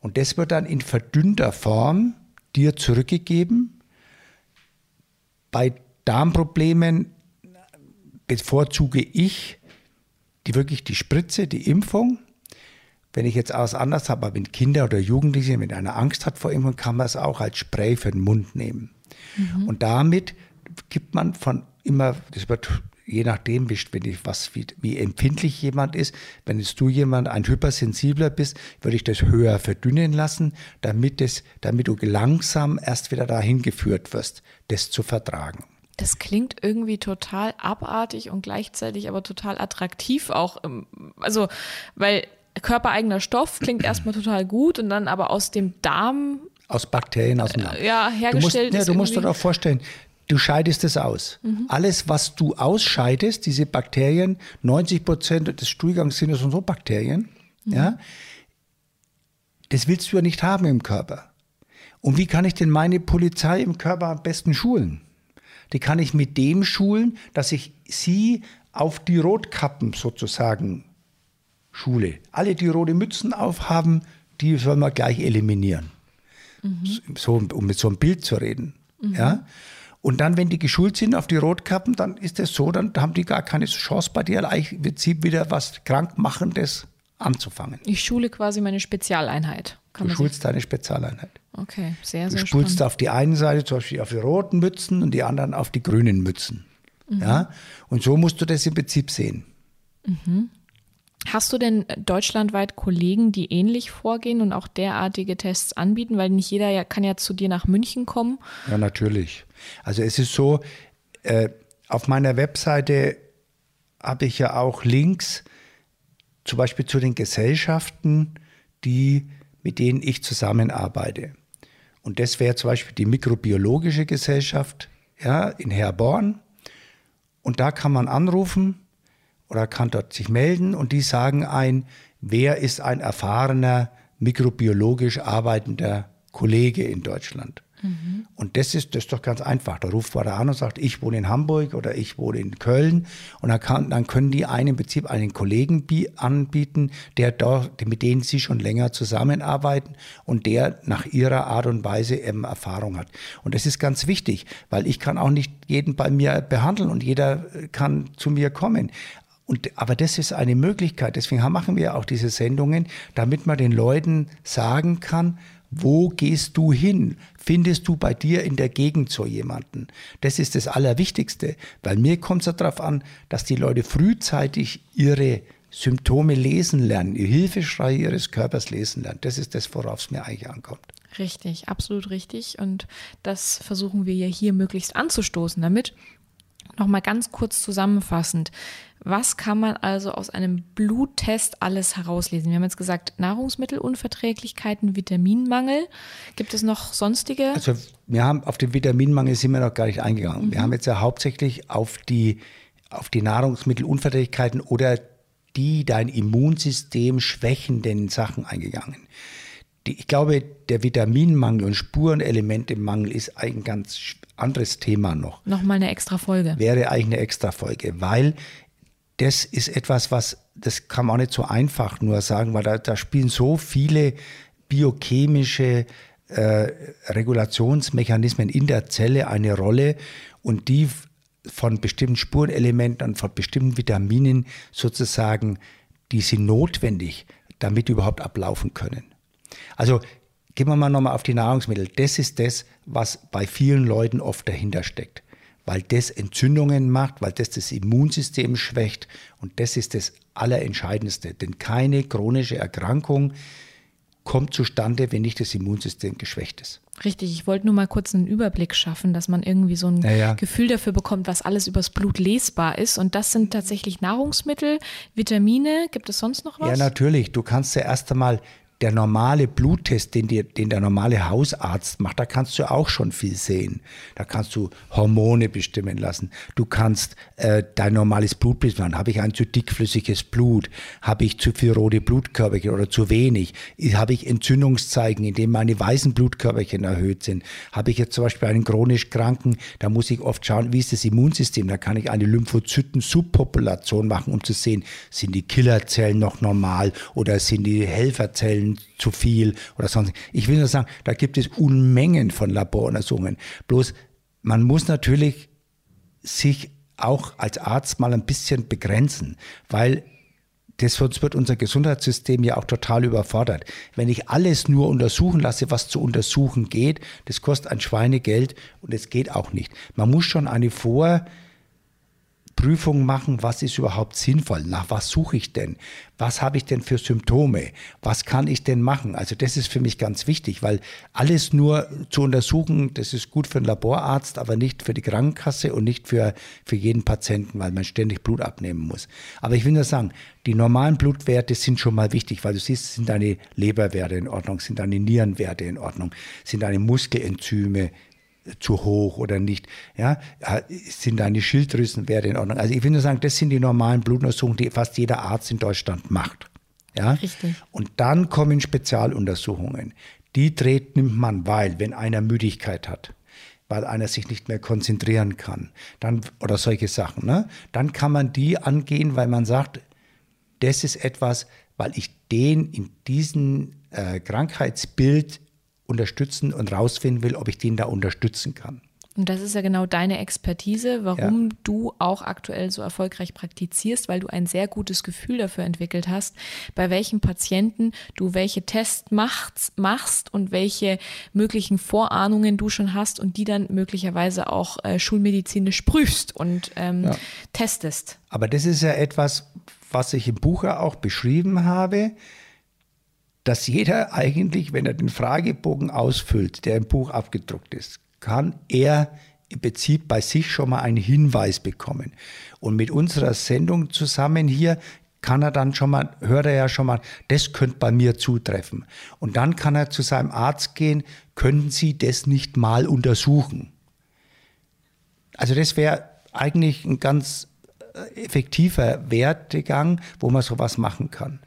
C: Und das wird dann in verdünnter Form dir zurückgegeben. Bei Darmproblemen bevorzuge ich die wirklich die Spritze, die Impfung. Wenn ich jetzt alles anders habe, aber wenn Kinder oder Jugendliche mit einer Angst hat vor Impfung, kann man es auch als Spray für den Mund nehmen. Mhm. Und damit gibt man von immer, das wird je nachdem, wie, was, wie, wie empfindlich jemand ist. Wenn jetzt du jemand ein hypersensibler bist, würde ich das höher verdünnen lassen, damit, es, damit du langsam erst wieder dahin geführt wirst, das zu vertragen.
B: Das klingt irgendwie total abartig und gleichzeitig aber total attraktiv auch. Also, weil körpereigener Stoff klingt erstmal total gut und dann aber aus dem Darm
C: aus Bakterien aus dem Darm.
B: Ja, hergestellt.
C: Du musst, ja, du musst dir doch vorstellen, du scheidest es aus. Mhm. Alles, was du ausscheidest, diese Bakterien, 90 Prozent des Stuhlgangs sind so Bakterien, mhm. ja, das willst du ja nicht haben im Körper. Und wie kann ich denn meine Polizei im Körper am besten schulen? Die kann ich mit dem schulen, dass ich sie auf die Rotkappen sozusagen schule. Alle, die rote Mützen aufhaben, die soll man gleich eliminieren. Mhm. So, um mit so einem Bild zu reden. Mhm. Ja? Und dann, wenn die geschult sind auf die Rotkappen, dann ist es so, dann haben die gar keine Chance bei dir im Prinzip wieder was Krankmachendes anzufangen.
B: Ich schule quasi meine Spezialeinheit.
C: Kann du schulst deine Spezialeinheit.
B: Okay, sehr,
C: sehr
B: Du
C: schulst
B: spannend.
C: auf die einen Seite zum Beispiel auf die roten Mützen und die anderen auf die grünen Mützen. Mhm. Ja? Und so musst du das im Prinzip sehen.
B: Mhm. Hast du denn deutschlandweit Kollegen, die ähnlich vorgehen und auch derartige Tests anbieten? Weil nicht jeder ja, kann ja zu dir nach München kommen.
C: Ja, natürlich. Also es ist so, äh, auf meiner Webseite habe ich ja auch Links zum Beispiel zu den Gesellschaften, die, mit denen ich zusammenarbeite. Und das wäre zum Beispiel die Mikrobiologische Gesellschaft ja, in Herborn. Und da kann man anrufen oder kann dort sich melden und die sagen ein, wer ist ein erfahrener mikrobiologisch arbeitender Kollege in Deutschland. Mhm. Und das ist, das ist doch ganz einfach. Da ruft man da an und sagt, ich wohne in Hamburg oder ich wohne in Köln. Und dann, kann, dann können die einen im Prinzip einen Kollegen anbieten, der dort, mit denen sie schon länger zusammenarbeiten und der nach ihrer Art und Weise eben Erfahrung hat. Und das ist ganz wichtig, weil ich kann auch nicht jeden bei mir behandeln und jeder kann zu mir kommen. Und, aber das ist eine Möglichkeit. Deswegen machen wir auch diese Sendungen, damit man den Leuten sagen kann, wo gehst du hin? Findest du bei dir in der Gegend so jemanden? Das ist das Allerwichtigste, weil mir kommt es darauf an, dass die Leute frühzeitig ihre Symptome lesen lernen, ihr Hilfeschrei ihres Körpers lesen lernen. Das ist das, worauf es mir eigentlich ankommt.
B: Richtig, absolut richtig. Und das versuchen wir ja hier möglichst anzustoßen damit. Nochmal ganz kurz zusammenfassend. Was kann man also aus einem Bluttest alles herauslesen? Wir haben jetzt gesagt, Nahrungsmittelunverträglichkeiten, Vitaminmangel. Gibt es noch sonstige?
C: Also wir haben auf den Vitaminmangel sind wir noch gar nicht eingegangen. Mhm. Wir haben jetzt ja hauptsächlich auf die, auf die Nahrungsmittelunverträglichkeiten oder die dein Immunsystem schwächenden Sachen eingegangen. Die, ich glaube, der Vitaminmangel und Spurenelementemangel ist ein ganz anderes Thema noch.
B: Nochmal eine extra Folge.
C: Wäre eigentlich eine extra Folge, weil das ist etwas, was, das kann man auch nicht so einfach nur sagen, weil da, da spielen so viele biochemische äh, Regulationsmechanismen in der Zelle eine Rolle und die von bestimmten Spurenelementen und von bestimmten Vitaminen sozusagen, die sind notwendig, damit überhaupt ablaufen können. Also gehen wir mal nochmal auf die Nahrungsmittel. Das ist das, was bei vielen Leuten oft dahinter steckt weil das Entzündungen macht, weil das das Immunsystem schwächt. Und das ist das Allerentscheidendste. Denn keine chronische Erkrankung kommt zustande, wenn nicht das Immunsystem geschwächt ist.
B: Richtig, ich wollte nur mal kurz einen Überblick schaffen, dass man irgendwie so ein ja, ja. Gefühl dafür bekommt, was alles übers Blut lesbar ist. Und das sind tatsächlich Nahrungsmittel, Vitamine. Gibt es sonst noch was?
C: Ja, natürlich. Du kannst ja erst einmal der normale Bluttest, den, dir, den der normale Hausarzt macht, da kannst du auch schon viel sehen. Da kannst du Hormone bestimmen lassen. Du kannst äh, dein normales Blutbild machen. Habe ich ein zu dickflüssiges Blut? Habe ich zu viel rote Blutkörperchen oder zu wenig? Habe ich Entzündungszeichen, in denen meine weißen Blutkörperchen erhöht sind? Habe ich jetzt zum Beispiel einen chronisch Kranken, da muss ich oft schauen, wie ist das Immunsystem? Da kann ich eine Lymphozyten-Subpopulation machen, um zu sehen, sind die Killerzellen noch normal oder sind die Helferzellen zu viel oder sonst. Ich will nur sagen, da gibt es Unmengen von Laboruntersuchungen. Bloß man muss natürlich sich auch als Arzt mal ein bisschen begrenzen, weil das, wird unser Gesundheitssystem ja auch total überfordert. Wenn ich alles nur untersuchen lasse, was zu untersuchen geht, das kostet ein Schweinegeld und es geht auch nicht. Man muss schon eine Vor- Prüfung machen, was ist überhaupt sinnvoll, nach was suche ich denn, was habe ich denn für Symptome, was kann ich denn machen. Also das ist für mich ganz wichtig, weil alles nur zu untersuchen, das ist gut für einen Laborarzt, aber nicht für die Krankenkasse und nicht für, für jeden Patienten, weil man ständig Blut abnehmen muss. Aber ich will nur sagen, die normalen Blutwerte sind schon mal wichtig, weil du siehst, sind deine Leberwerte in Ordnung, sind deine Nierenwerte in Ordnung, sind deine Muskelenzyme zu hoch oder nicht. Ja, sind deine Schilddrüsenwerte in Ordnung? Also ich will nur sagen, das sind die normalen Blutuntersuchungen, die fast jeder Arzt in Deutschland macht. Ja?
B: Richtig.
C: Und dann kommen Spezialuntersuchungen. Die dreht, nimmt man, weil, wenn einer Müdigkeit hat, weil einer sich nicht mehr konzentrieren kann, dann, oder solche Sachen, ne? dann kann man die angehen, weil man sagt, das ist etwas, weil ich den in diesem äh, Krankheitsbild unterstützen und rausfinden will, ob ich den da unterstützen kann.
B: Und das ist ja genau deine Expertise, warum ja. du auch aktuell so erfolgreich praktizierst, weil du ein sehr gutes Gefühl dafür entwickelt hast, bei welchen Patienten du welche Tests machst, machst und welche möglichen Vorahnungen du schon hast und die dann möglicherweise auch äh, schulmedizinisch prüfst und ähm, ja. testest.
C: Aber das ist ja etwas, was ich im Buch auch beschrieben habe dass jeder eigentlich, wenn er den Fragebogen ausfüllt, der im Buch abgedruckt ist, kann er im Prinzip bei sich schon mal einen Hinweis bekommen. Und mit unserer Sendung zusammen hier kann er dann schon mal, hört er ja schon mal, das könnte bei mir zutreffen. Und dann kann er zu seinem Arzt gehen, können Sie das nicht mal untersuchen? Also das wäre eigentlich ein ganz äh, effektiver Wertegang, wo man sowas machen kann.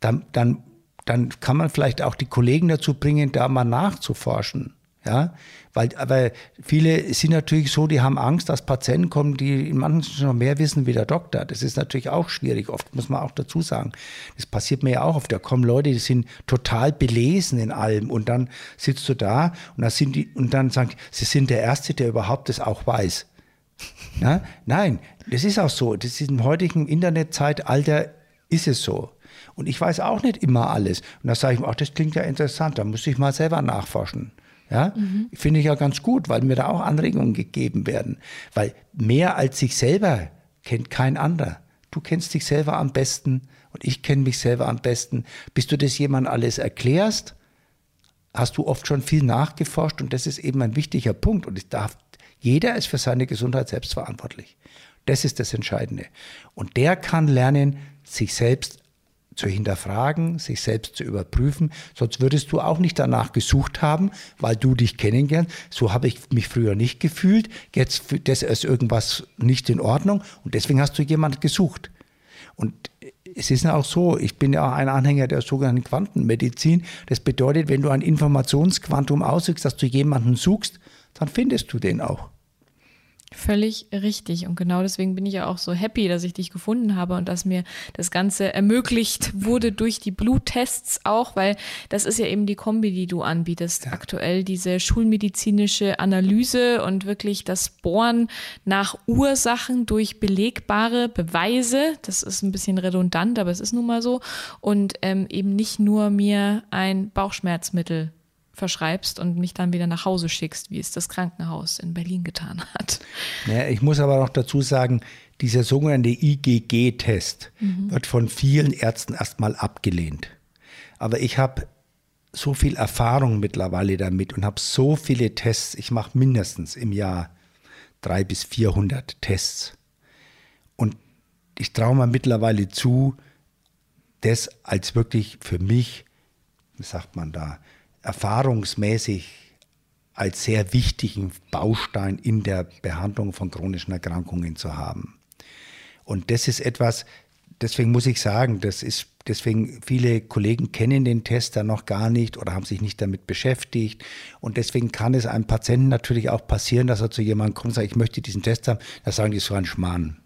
C: Dann, dann dann kann man vielleicht auch die Kollegen dazu bringen, da mal nachzuforschen. Ja, weil, aber viele sind natürlich so, die haben Angst, dass Patienten kommen, die in manchen schon noch mehr wissen wie der Doktor. Das ist natürlich auch schwierig. Oft muss man auch dazu sagen. Das passiert mir ja auch oft. Da kommen Leute, die sind total belesen in allem. Und dann sitzt du da und, da sind die, und dann sagen, sie sind der Erste, der überhaupt das auch weiß. Ja? Nein, das ist auch so. Das ist im heutigen Internetzeitalter ist es so. Und ich weiß auch nicht immer alles. Und da sage ich mir, ach, das klingt ja interessant, da muss ich mal selber nachforschen. Ja, mhm. finde ich ja ganz gut, weil mir da auch Anregungen gegeben werden. Weil mehr als sich selber kennt kein anderer. Du kennst dich selber am besten und ich kenne mich selber am besten. Bis du das jemand alles erklärst, hast du oft schon viel nachgeforscht und das ist eben ein wichtiger Punkt. Und ich darf, jeder ist für seine Gesundheit selbst verantwortlich. Das ist das Entscheidende. Und der kann lernen, sich selbst zu hinterfragen, sich selbst zu überprüfen. Sonst würdest du auch nicht danach gesucht haben, weil du dich kennengelernt. So habe ich mich früher nicht gefühlt. Jetzt das ist irgendwas nicht in Ordnung und deswegen hast du jemand gesucht. Und es ist ja auch so, ich bin ja auch ein Anhänger der sogenannten Quantenmedizin. Das bedeutet, wenn du ein Informationsquantum ausübst, dass du jemanden suchst, dann findest du den auch.
B: Völlig richtig. Und genau deswegen bin ich ja auch so happy, dass ich dich gefunden habe und dass mir das Ganze ermöglicht wurde durch die Bluttests auch, weil das ist ja eben die Kombi, die du anbietest. Ja. Aktuell diese schulmedizinische Analyse und wirklich das Bohren nach Ursachen durch belegbare Beweise. Das ist ein bisschen redundant, aber es ist nun mal so. Und ähm, eben nicht nur mir ein Bauchschmerzmittel verschreibst und mich dann wieder nach Hause schickst, wie es das Krankenhaus in Berlin getan hat.
C: Ja, ich muss aber noch dazu sagen, dieser sogenannte IgG-Test mhm. wird von vielen Ärzten erstmal abgelehnt. Aber ich habe so viel Erfahrung mittlerweile damit und habe so viele Tests. Ich mache mindestens im Jahr drei bis 400 Tests. Und ich traue mir mittlerweile zu, das als wirklich für mich, wie sagt man da, erfahrungsmäßig als sehr wichtigen Baustein in der Behandlung von chronischen Erkrankungen zu haben. Und das ist etwas, deswegen muss ich sagen, das ist deswegen viele Kollegen kennen den Tester noch gar nicht oder haben sich nicht damit beschäftigt und deswegen kann es einem Patienten natürlich auch passieren, dass er zu jemandem kommt und sagt, ich möchte diesen Test haben, da sagen die so ein Schmarrn.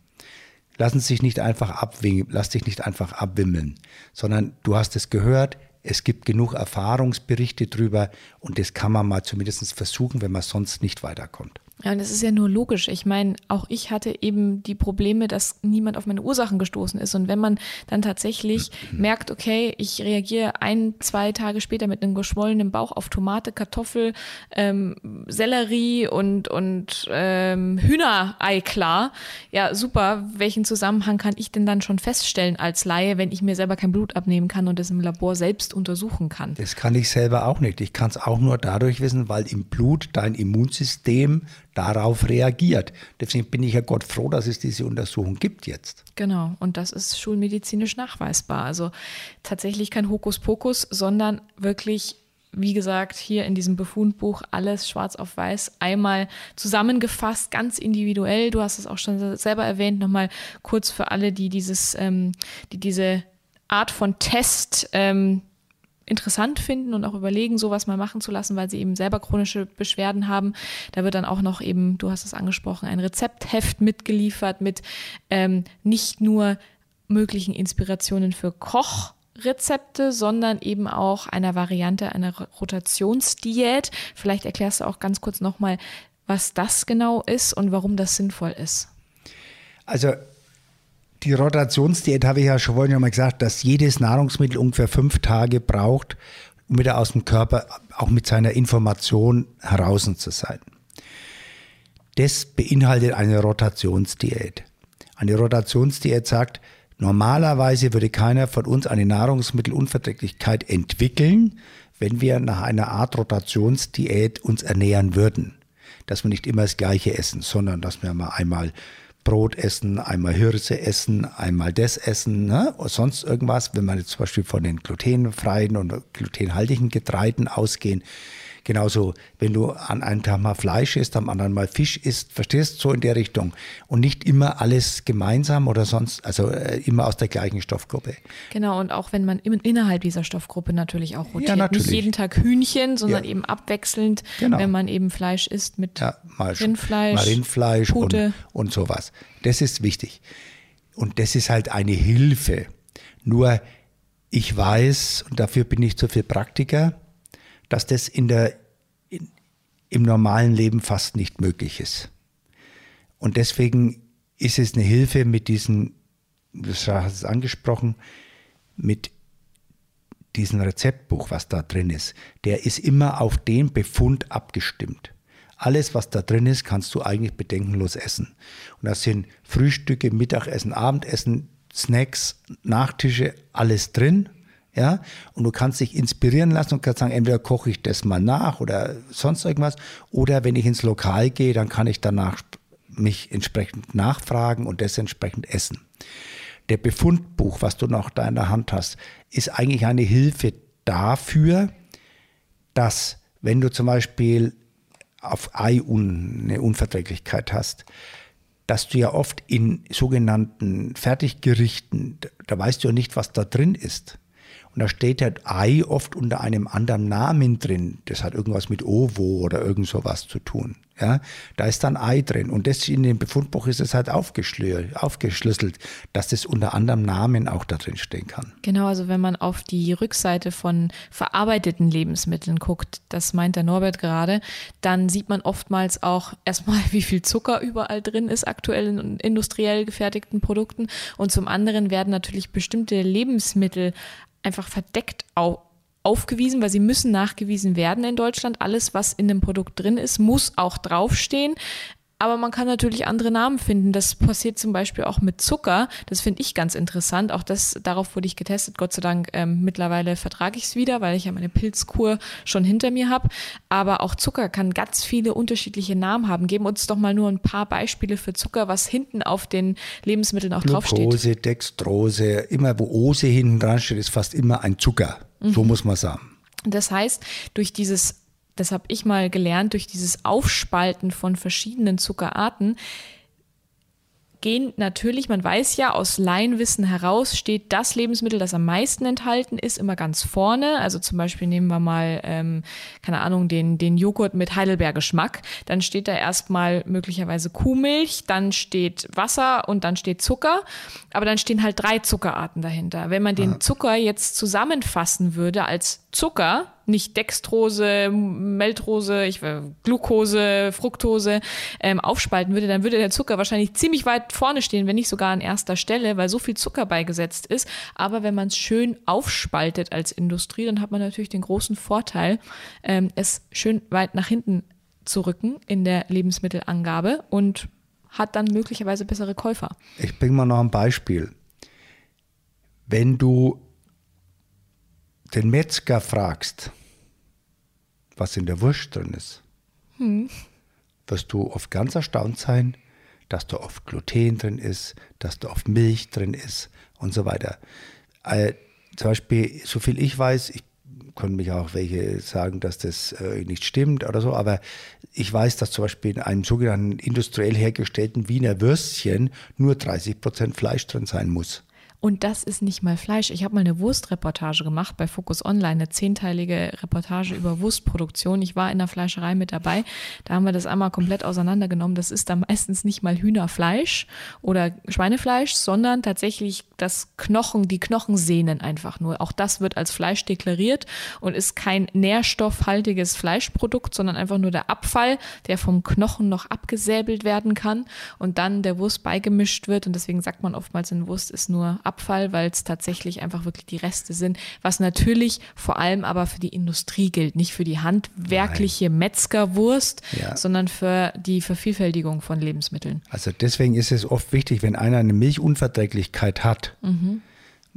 C: Lassen Sie sich nicht einfach abwimmeln, lass dich nicht einfach abwimmeln, sondern du hast es gehört, es gibt genug Erfahrungsberichte drüber und das kann man mal zumindest versuchen, wenn man sonst nicht weiterkommt.
B: Ja, und das ist ja nur logisch. Ich meine, auch ich hatte eben die Probleme, dass niemand auf meine Ursachen gestoßen ist. Und wenn man dann tatsächlich merkt, okay, ich reagiere ein, zwei Tage später mit einem geschwollenen Bauch auf Tomate, Kartoffel, ähm, Sellerie und, und ähm, Hühnerei klar, ja, super. Welchen Zusammenhang kann ich denn dann schon feststellen als Laie, wenn ich mir selber kein Blut abnehmen kann und es im Labor selbst untersuchen kann?
C: Das kann ich selber auch nicht. Ich kann es auch nur dadurch wissen, weil im Blut dein Immunsystem darauf reagiert. Deswegen bin ich ja Gott froh, dass es diese Untersuchung gibt jetzt.
B: Genau, und das ist schulmedizinisch nachweisbar. Also tatsächlich kein Hokuspokus, sondern wirklich wie gesagt, hier in diesem Befundbuch alles schwarz auf weiß einmal zusammengefasst, ganz individuell. Du hast es auch schon selber erwähnt, nochmal kurz für alle, die dieses, ähm, die diese Art von Test ähm, interessant finden und auch überlegen, sowas mal machen zu lassen, weil sie eben selber chronische Beschwerden haben. Da wird dann auch noch eben, du hast es angesprochen, ein Rezeptheft mitgeliefert mit ähm, nicht nur möglichen Inspirationen für Kochrezepte, sondern eben auch einer Variante einer Rotationsdiät. Vielleicht erklärst du auch ganz kurz nochmal, was das genau ist und warum das sinnvoll ist.
C: Also die Rotationsdiät habe ich ja schon vorhin mal gesagt, dass jedes Nahrungsmittel ungefähr fünf Tage braucht, um wieder aus dem Körper auch mit seiner Information heraus zu sein. Das beinhaltet eine Rotationsdiät. Eine Rotationsdiät sagt, normalerweise würde keiner von uns eine Nahrungsmittelunverträglichkeit entwickeln, wenn wir nach einer Art Rotationsdiät uns ernähren würden. Dass wir nicht immer das Gleiche essen, sondern dass wir mal einmal Brot essen, einmal Hirse essen, einmal das essen, ne? oder sonst irgendwas. Wenn man jetzt zum Beispiel von den glutenfreien und glutenhaltigen Getreiden ausgehen, Genauso, wenn du an einem Tag mal Fleisch isst, am anderen mal Fisch isst, verstehst so in der Richtung. Und nicht immer alles gemeinsam oder sonst, also äh, immer aus der gleichen Stoffgruppe.
B: Genau, und auch wenn man innerhalb dieser Stoffgruppe natürlich auch rotiert.
C: Ja, natürlich.
B: Nicht jeden Tag Hühnchen, sondern ja. eben abwechselnd,
C: Genau.
B: wenn man eben Fleisch isst mit
C: Ja, mal Sch-
B: Rindfleisch,
C: mal Rindfleisch und, und sowas. Das ist wichtig. Und das ist halt eine Hilfe. Nur ich weiß, und dafür bin ich zu viel Praktiker, dass das in der, in, im normalen Leben fast nicht möglich ist. Und deswegen ist es eine Hilfe mit diesen, du hast es angesprochen, mit diesem Rezeptbuch, was da drin ist, der ist immer auf den Befund abgestimmt. Alles, was da drin ist, kannst du eigentlich bedenkenlos essen. Und das sind Frühstücke, Mittagessen, Abendessen, Snacks, Nachtische, alles drin. Ja, und du kannst dich inspirieren lassen und kannst sagen, entweder koche ich das mal nach oder sonst irgendwas. Oder wenn ich ins Lokal gehe, dann kann ich danach mich entsprechend nachfragen und das entsprechend essen. Der Befundbuch, was du noch da in der Hand hast, ist eigentlich eine Hilfe dafür, dass wenn du zum Beispiel auf Ei eine Unverträglichkeit hast, dass du ja oft in sogenannten Fertiggerichten, da weißt du ja nicht, was da drin ist. Und da steht ja Ei oft unter einem anderen Namen drin. Das hat irgendwas mit Ovo oder irgend sowas zu tun. Ja, da ist dann Ei drin. Und das in dem Befundbuch ist es halt aufgeschlüsselt, aufgeschlüsselt, dass das unter anderem Namen auch da drin stehen kann.
B: Genau, also wenn man auf die Rückseite von verarbeiteten Lebensmitteln guckt, das meint der Norbert gerade, dann sieht man oftmals auch erstmal, wie viel Zucker überall drin ist, aktuell in industriell gefertigten Produkten. Und zum anderen werden natürlich bestimmte Lebensmittel einfach verdeckt au aufgewiesen, weil sie müssen nachgewiesen werden in Deutschland. Alles, was in dem Produkt drin ist, muss auch draufstehen. Aber man kann natürlich andere Namen finden. Das passiert zum Beispiel auch mit Zucker. Das finde ich ganz interessant. Auch das, darauf wurde ich getestet. Gott sei Dank, ähm, mittlerweile vertrage ich es wieder, weil ich ja meine Pilzkur schon hinter mir habe. Aber auch Zucker kann ganz viele unterschiedliche Namen haben. Geben uns doch mal nur ein paar Beispiele für Zucker, was hinten auf den Lebensmitteln auch draufsteht.
C: Glucose, Dextrose, immer wo Ose hinten dran steht, ist fast immer ein Zucker. So muss man sagen.
B: Das heißt, durch dieses, das habe ich mal gelernt, durch dieses Aufspalten von verschiedenen Zuckerarten gehen natürlich, man weiß ja aus Laienwissen heraus, steht das Lebensmittel, das am meisten enthalten ist, immer ganz vorne. Also zum Beispiel nehmen wir mal, ähm, keine Ahnung, den, den Joghurt mit Heidelbeer-Geschmack. Dann steht da erstmal möglicherweise Kuhmilch, dann steht Wasser und dann steht Zucker. Aber dann stehen halt drei Zuckerarten dahinter. Wenn man den Zucker jetzt zusammenfassen würde als Zucker, nicht Dextrose, Meltrose, ich, Glucose, Fructose ähm, aufspalten würde, dann würde der Zucker wahrscheinlich ziemlich weit vorne stehen, wenn nicht sogar an erster Stelle, weil so viel Zucker beigesetzt ist. Aber wenn man es schön aufspaltet als Industrie, dann hat man natürlich den großen Vorteil, ähm, es schön weit nach hinten zu rücken in der Lebensmittelangabe und hat dann möglicherweise bessere Käufer.
C: Ich bringe mal noch ein Beispiel. Wenn du den Metzger fragst, was in der Wurst drin ist, hm. wirst du oft ganz erstaunt sein, dass da oft Gluten drin ist, dass da oft Milch drin ist und so weiter. Äh, zum Beispiel, so viel ich weiß, ich können mich auch welche sagen, dass das äh, nicht stimmt oder so, aber ich weiß, dass zum Beispiel in einem sogenannten industriell hergestellten Wiener Würstchen nur 30 Prozent Fleisch drin sein muss.
B: Und das ist nicht mal Fleisch. Ich habe mal eine Wurstreportage gemacht bei Focus Online, eine zehnteilige Reportage über Wurstproduktion. Ich war in der Fleischerei mit dabei. Da haben wir das einmal komplett auseinandergenommen. Das ist dann meistens nicht mal Hühnerfleisch oder Schweinefleisch, sondern tatsächlich das Knochen, die Knochensehnen einfach nur. Auch das wird als Fleisch deklariert und ist kein nährstoffhaltiges Fleischprodukt, sondern einfach nur der Abfall, der vom Knochen noch abgesäbelt werden kann und dann der Wurst beigemischt wird. Und deswegen sagt man oftmals, in Wurst ist nur Abfall, weil es tatsächlich einfach wirklich die Reste sind, was natürlich vor allem aber für die Industrie gilt, nicht für die handwerkliche Nein. Metzgerwurst, ja. sondern für die Vervielfältigung von Lebensmitteln.
C: Also deswegen ist es oft wichtig, wenn einer eine Milchunverträglichkeit hat, mhm.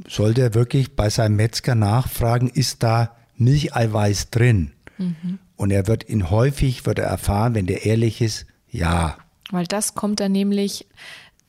C: sollte er wirklich bei seinem Metzger nachfragen, ist da Milcheiweiß drin? Mhm. Und er wird ihn häufig, wird er erfahren, wenn der ehrlich ist, ja.
B: Weil das kommt dann nämlich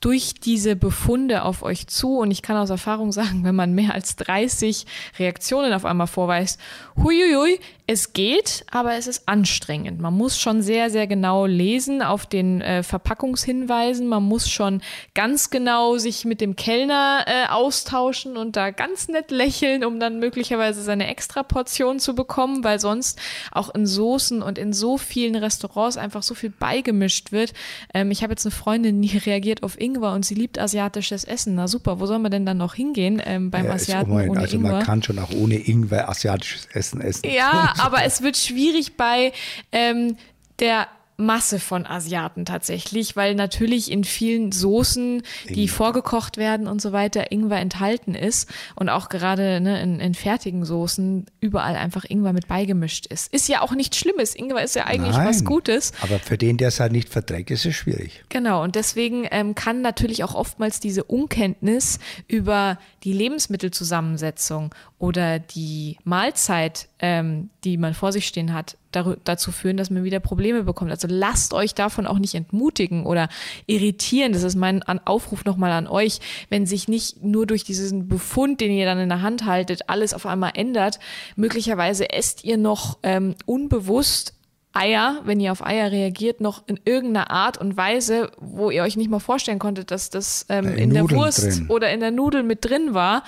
B: durch diese Befunde auf euch zu. Und ich kann aus Erfahrung sagen, wenn man mehr als 30 Reaktionen auf einmal vorweist, huiuiui, es geht, aber es ist anstrengend. Man muss schon sehr, sehr genau lesen auf den äh, Verpackungshinweisen. Man muss schon ganz genau sich mit dem Kellner äh, austauschen und da ganz nett lächeln, um dann möglicherweise seine Extraportion zu bekommen, weil sonst auch in Soßen und in so vielen Restaurants einfach so viel beigemischt wird. Ähm, ich habe jetzt eine Freundin, die reagiert auf Ingwer und sie liebt asiatisches Essen. Na super, wo soll man denn dann noch hingehen ähm, beim ja, Asiaten ohne
C: also
B: Ingwer?
C: Man kann schon auch ohne Ingwer asiatisches Essen essen.
B: Ja, aber es wird schwierig bei ähm, der Masse von Asiaten tatsächlich, weil natürlich in vielen Soßen, die Ingwer. vorgekocht werden und so weiter, Ingwer enthalten ist und auch gerade ne, in, in, fertigen Soßen überall einfach Ingwer mit beigemischt ist. Ist ja auch nichts Schlimmes. Ingwer ist ja eigentlich Nein, was Gutes.
C: Aber für den, der es halt nicht verträgt, ist es schwierig.
B: Genau, und deswegen ähm, kann natürlich auch oftmals diese Unkenntnis über die Lebensmittelzusammensetzung oder die Mahlzeit, ähm, die man vor sich stehen hat, dazu führen, dass man wieder Probleme bekommt. Also lasst euch davon auch nicht entmutigen oder irritieren. Das ist mein Aufruf nochmal an euch, wenn sich nicht nur durch diesen Befund, den ihr dann in der Hand haltet, alles auf einmal ändert. Möglicherweise esst ihr noch ähm, unbewusst Eier, wenn ihr auf Eier reagiert, noch in irgendeiner Art und Weise, wo ihr euch nicht mal vorstellen konntet, dass das ähm, in Nudeln der Wurst drin. oder in der Nudel mit drin war,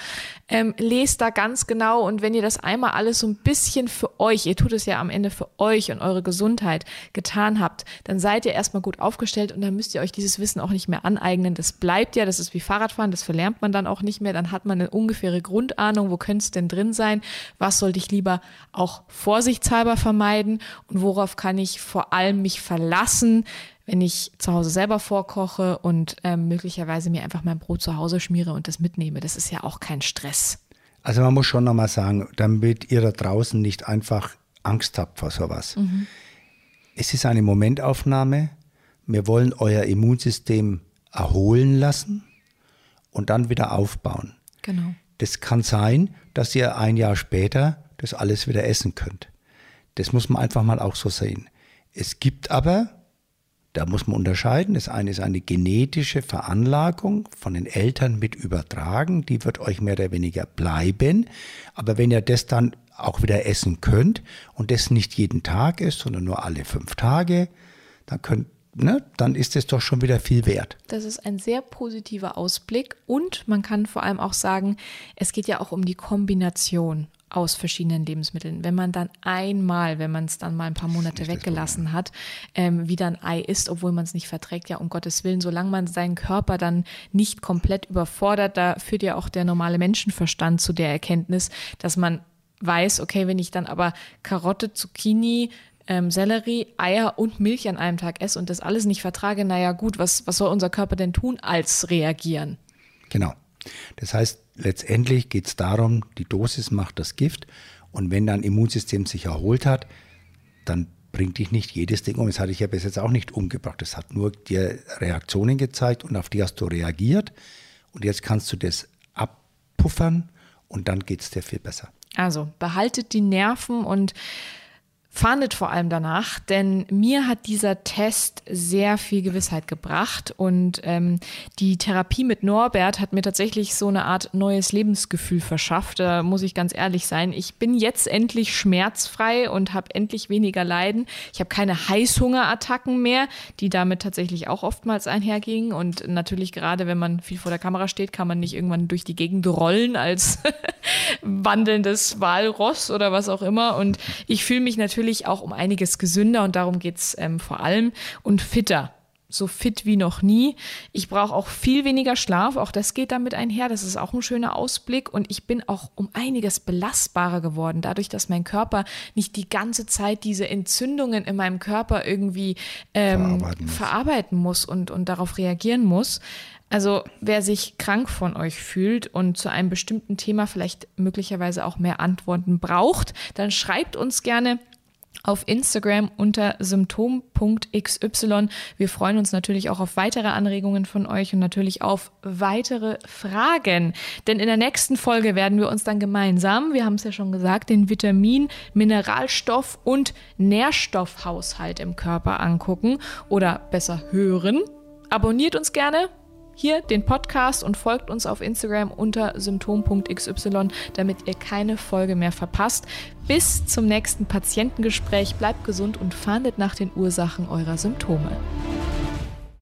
B: ähm, lest da ganz genau und wenn ihr das einmal alles so ein bisschen für euch, ihr tut es ja am Ende für euch und eure Gesundheit getan habt, dann seid ihr erstmal gut aufgestellt und dann müsst ihr euch dieses Wissen auch nicht mehr aneignen. Das bleibt ja, das ist wie Fahrradfahren, das verlernt man dann auch nicht mehr, dann hat man eine ungefähre Grundahnung, wo könnte es denn drin sein, was sollte ich lieber auch vorsichtshalber vermeiden und worauf kann ich vor allem mich verlassen, wenn ich zu Hause selber vorkoche und ähm, möglicherweise mir einfach mein Brot zu Hause schmiere und das mitnehme. Das ist ja auch kein Stress.
C: Also man muss schon nochmal sagen, damit ihr da draußen nicht einfach Angst habt vor sowas. Mhm. Es ist eine Momentaufnahme. Wir wollen euer Immunsystem erholen lassen und dann wieder aufbauen.
B: Genau.
C: Das kann sein, dass ihr ein Jahr später das alles wieder essen könnt. Das muss man einfach mal auch so sehen. Es gibt aber, da muss man unterscheiden, das eine ist eine genetische Veranlagung von den Eltern mit übertragen, die wird euch mehr oder weniger bleiben. Aber wenn ihr das dann auch wieder essen könnt und das nicht jeden Tag ist, sondern nur alle fünf Tage, dann könnt Ne, dann ist es doch schon wieder viel wert.
B: Das ist ein sehr positiver Ausblick und man kann vor allem auch sagen, es geht ja auch um die Kombination aus verschiedenen Lebensmitteln. Wenn man dann einmal, wenn man es dann mal ein paar Monate weggelassen hat, ähm, wieder ein Ei isst, obwohl man es nicht verträgt, ja, um Gottes Willen, solange man seinen Körper dann nicht komplett überfordert, da führt ja auch der normale Menschenverstand zu der Erkenntnis, dass man weiß, okay, wenn ich dann aber Karotte, Zucchini, ähm, Sellerie, Eier und Milch an einem Tag esse und das alles nicht vertrage, naja gut, was, was soll unser Körper denn tun als reagieren?
C: Genau. Das heißt, letztendlich geht es darum, die Dosis macht das Gift und wenn dein Immunsystem sich erholt hat, dann bringt dich nicht jedes Ding um. Das hatte ich ja bis jetzt auch nicht umgebracht. Das hat nur dir Reaktionen gezeigt und auf die hast du reagiert. Und jetzt kannst du das abpuffern und dann geht es dir viel besser.
B: Also behaltet die Nerven und fahndet vor allem danach, denn mir hat dieser Test sehr viel Gewissheit gebracht und ähm, die Therapie mit Norbert hat mir tatsächlich so eine Art neues Lebensgefühl verschafft. Da muss ich ganz ehrlich sein. Ich bin jetzt endlich schmerzfrei und habe endlich weniger Leiden. Ich habe keine Heißhungerattacken mehr, die damit tatsächlich auch oftmals einhergingen. Und natürlich gerade, wenn man viel vor der Kamera steht, kann man nicht irgendwann durch die Gegend rollen als wandelndes Walross oder was auch immer. Und ich fühle mich natürlich natürlich auch um einiges gesünder und darum geht's ähm, vor allem und fitter so fit wie noch nie. Ich brauche auch viel weniger Schlaf, auch das geht damit einher. Das ist auch ein schöner Ausblick und ich bin auch um einiges belastbarer geworden, dadurch, dass mein Körper nicht die ganze Zeit diese Entzündungen in meinem Körper irgendwie ähm, verarbeiten, muss. verarbeiten muss und, und darauf reagieren muss. Also wer sich krank von euch fühlt und zu einem bestimmten Thema vielleicht möglicherweise auch mehr Antworten braucht, dann schreibt uns gerne auf Instagram unter symptom.xy. Wir freuen uns natürlich auch auf weitere Anregungen von euch und natürlich auf weitere Fragen. Denn in der nächsten Folge werden wir uns dann gemeinsam, wir haben es ja schon gesagt, den Vitamin-, Mineralstoff- und Nährstoffhaushalt im Körper angucken oder besser hören. Abonniert uns gerne, hier den Podcast und folgt uns auf Instagram unter symptom.xy, damit ihr keine Folge mehr verpasst. Bis zum nächsten Patientengespräch. Bleibt gesund und fahndet nach den Ursachen eurer Symptome.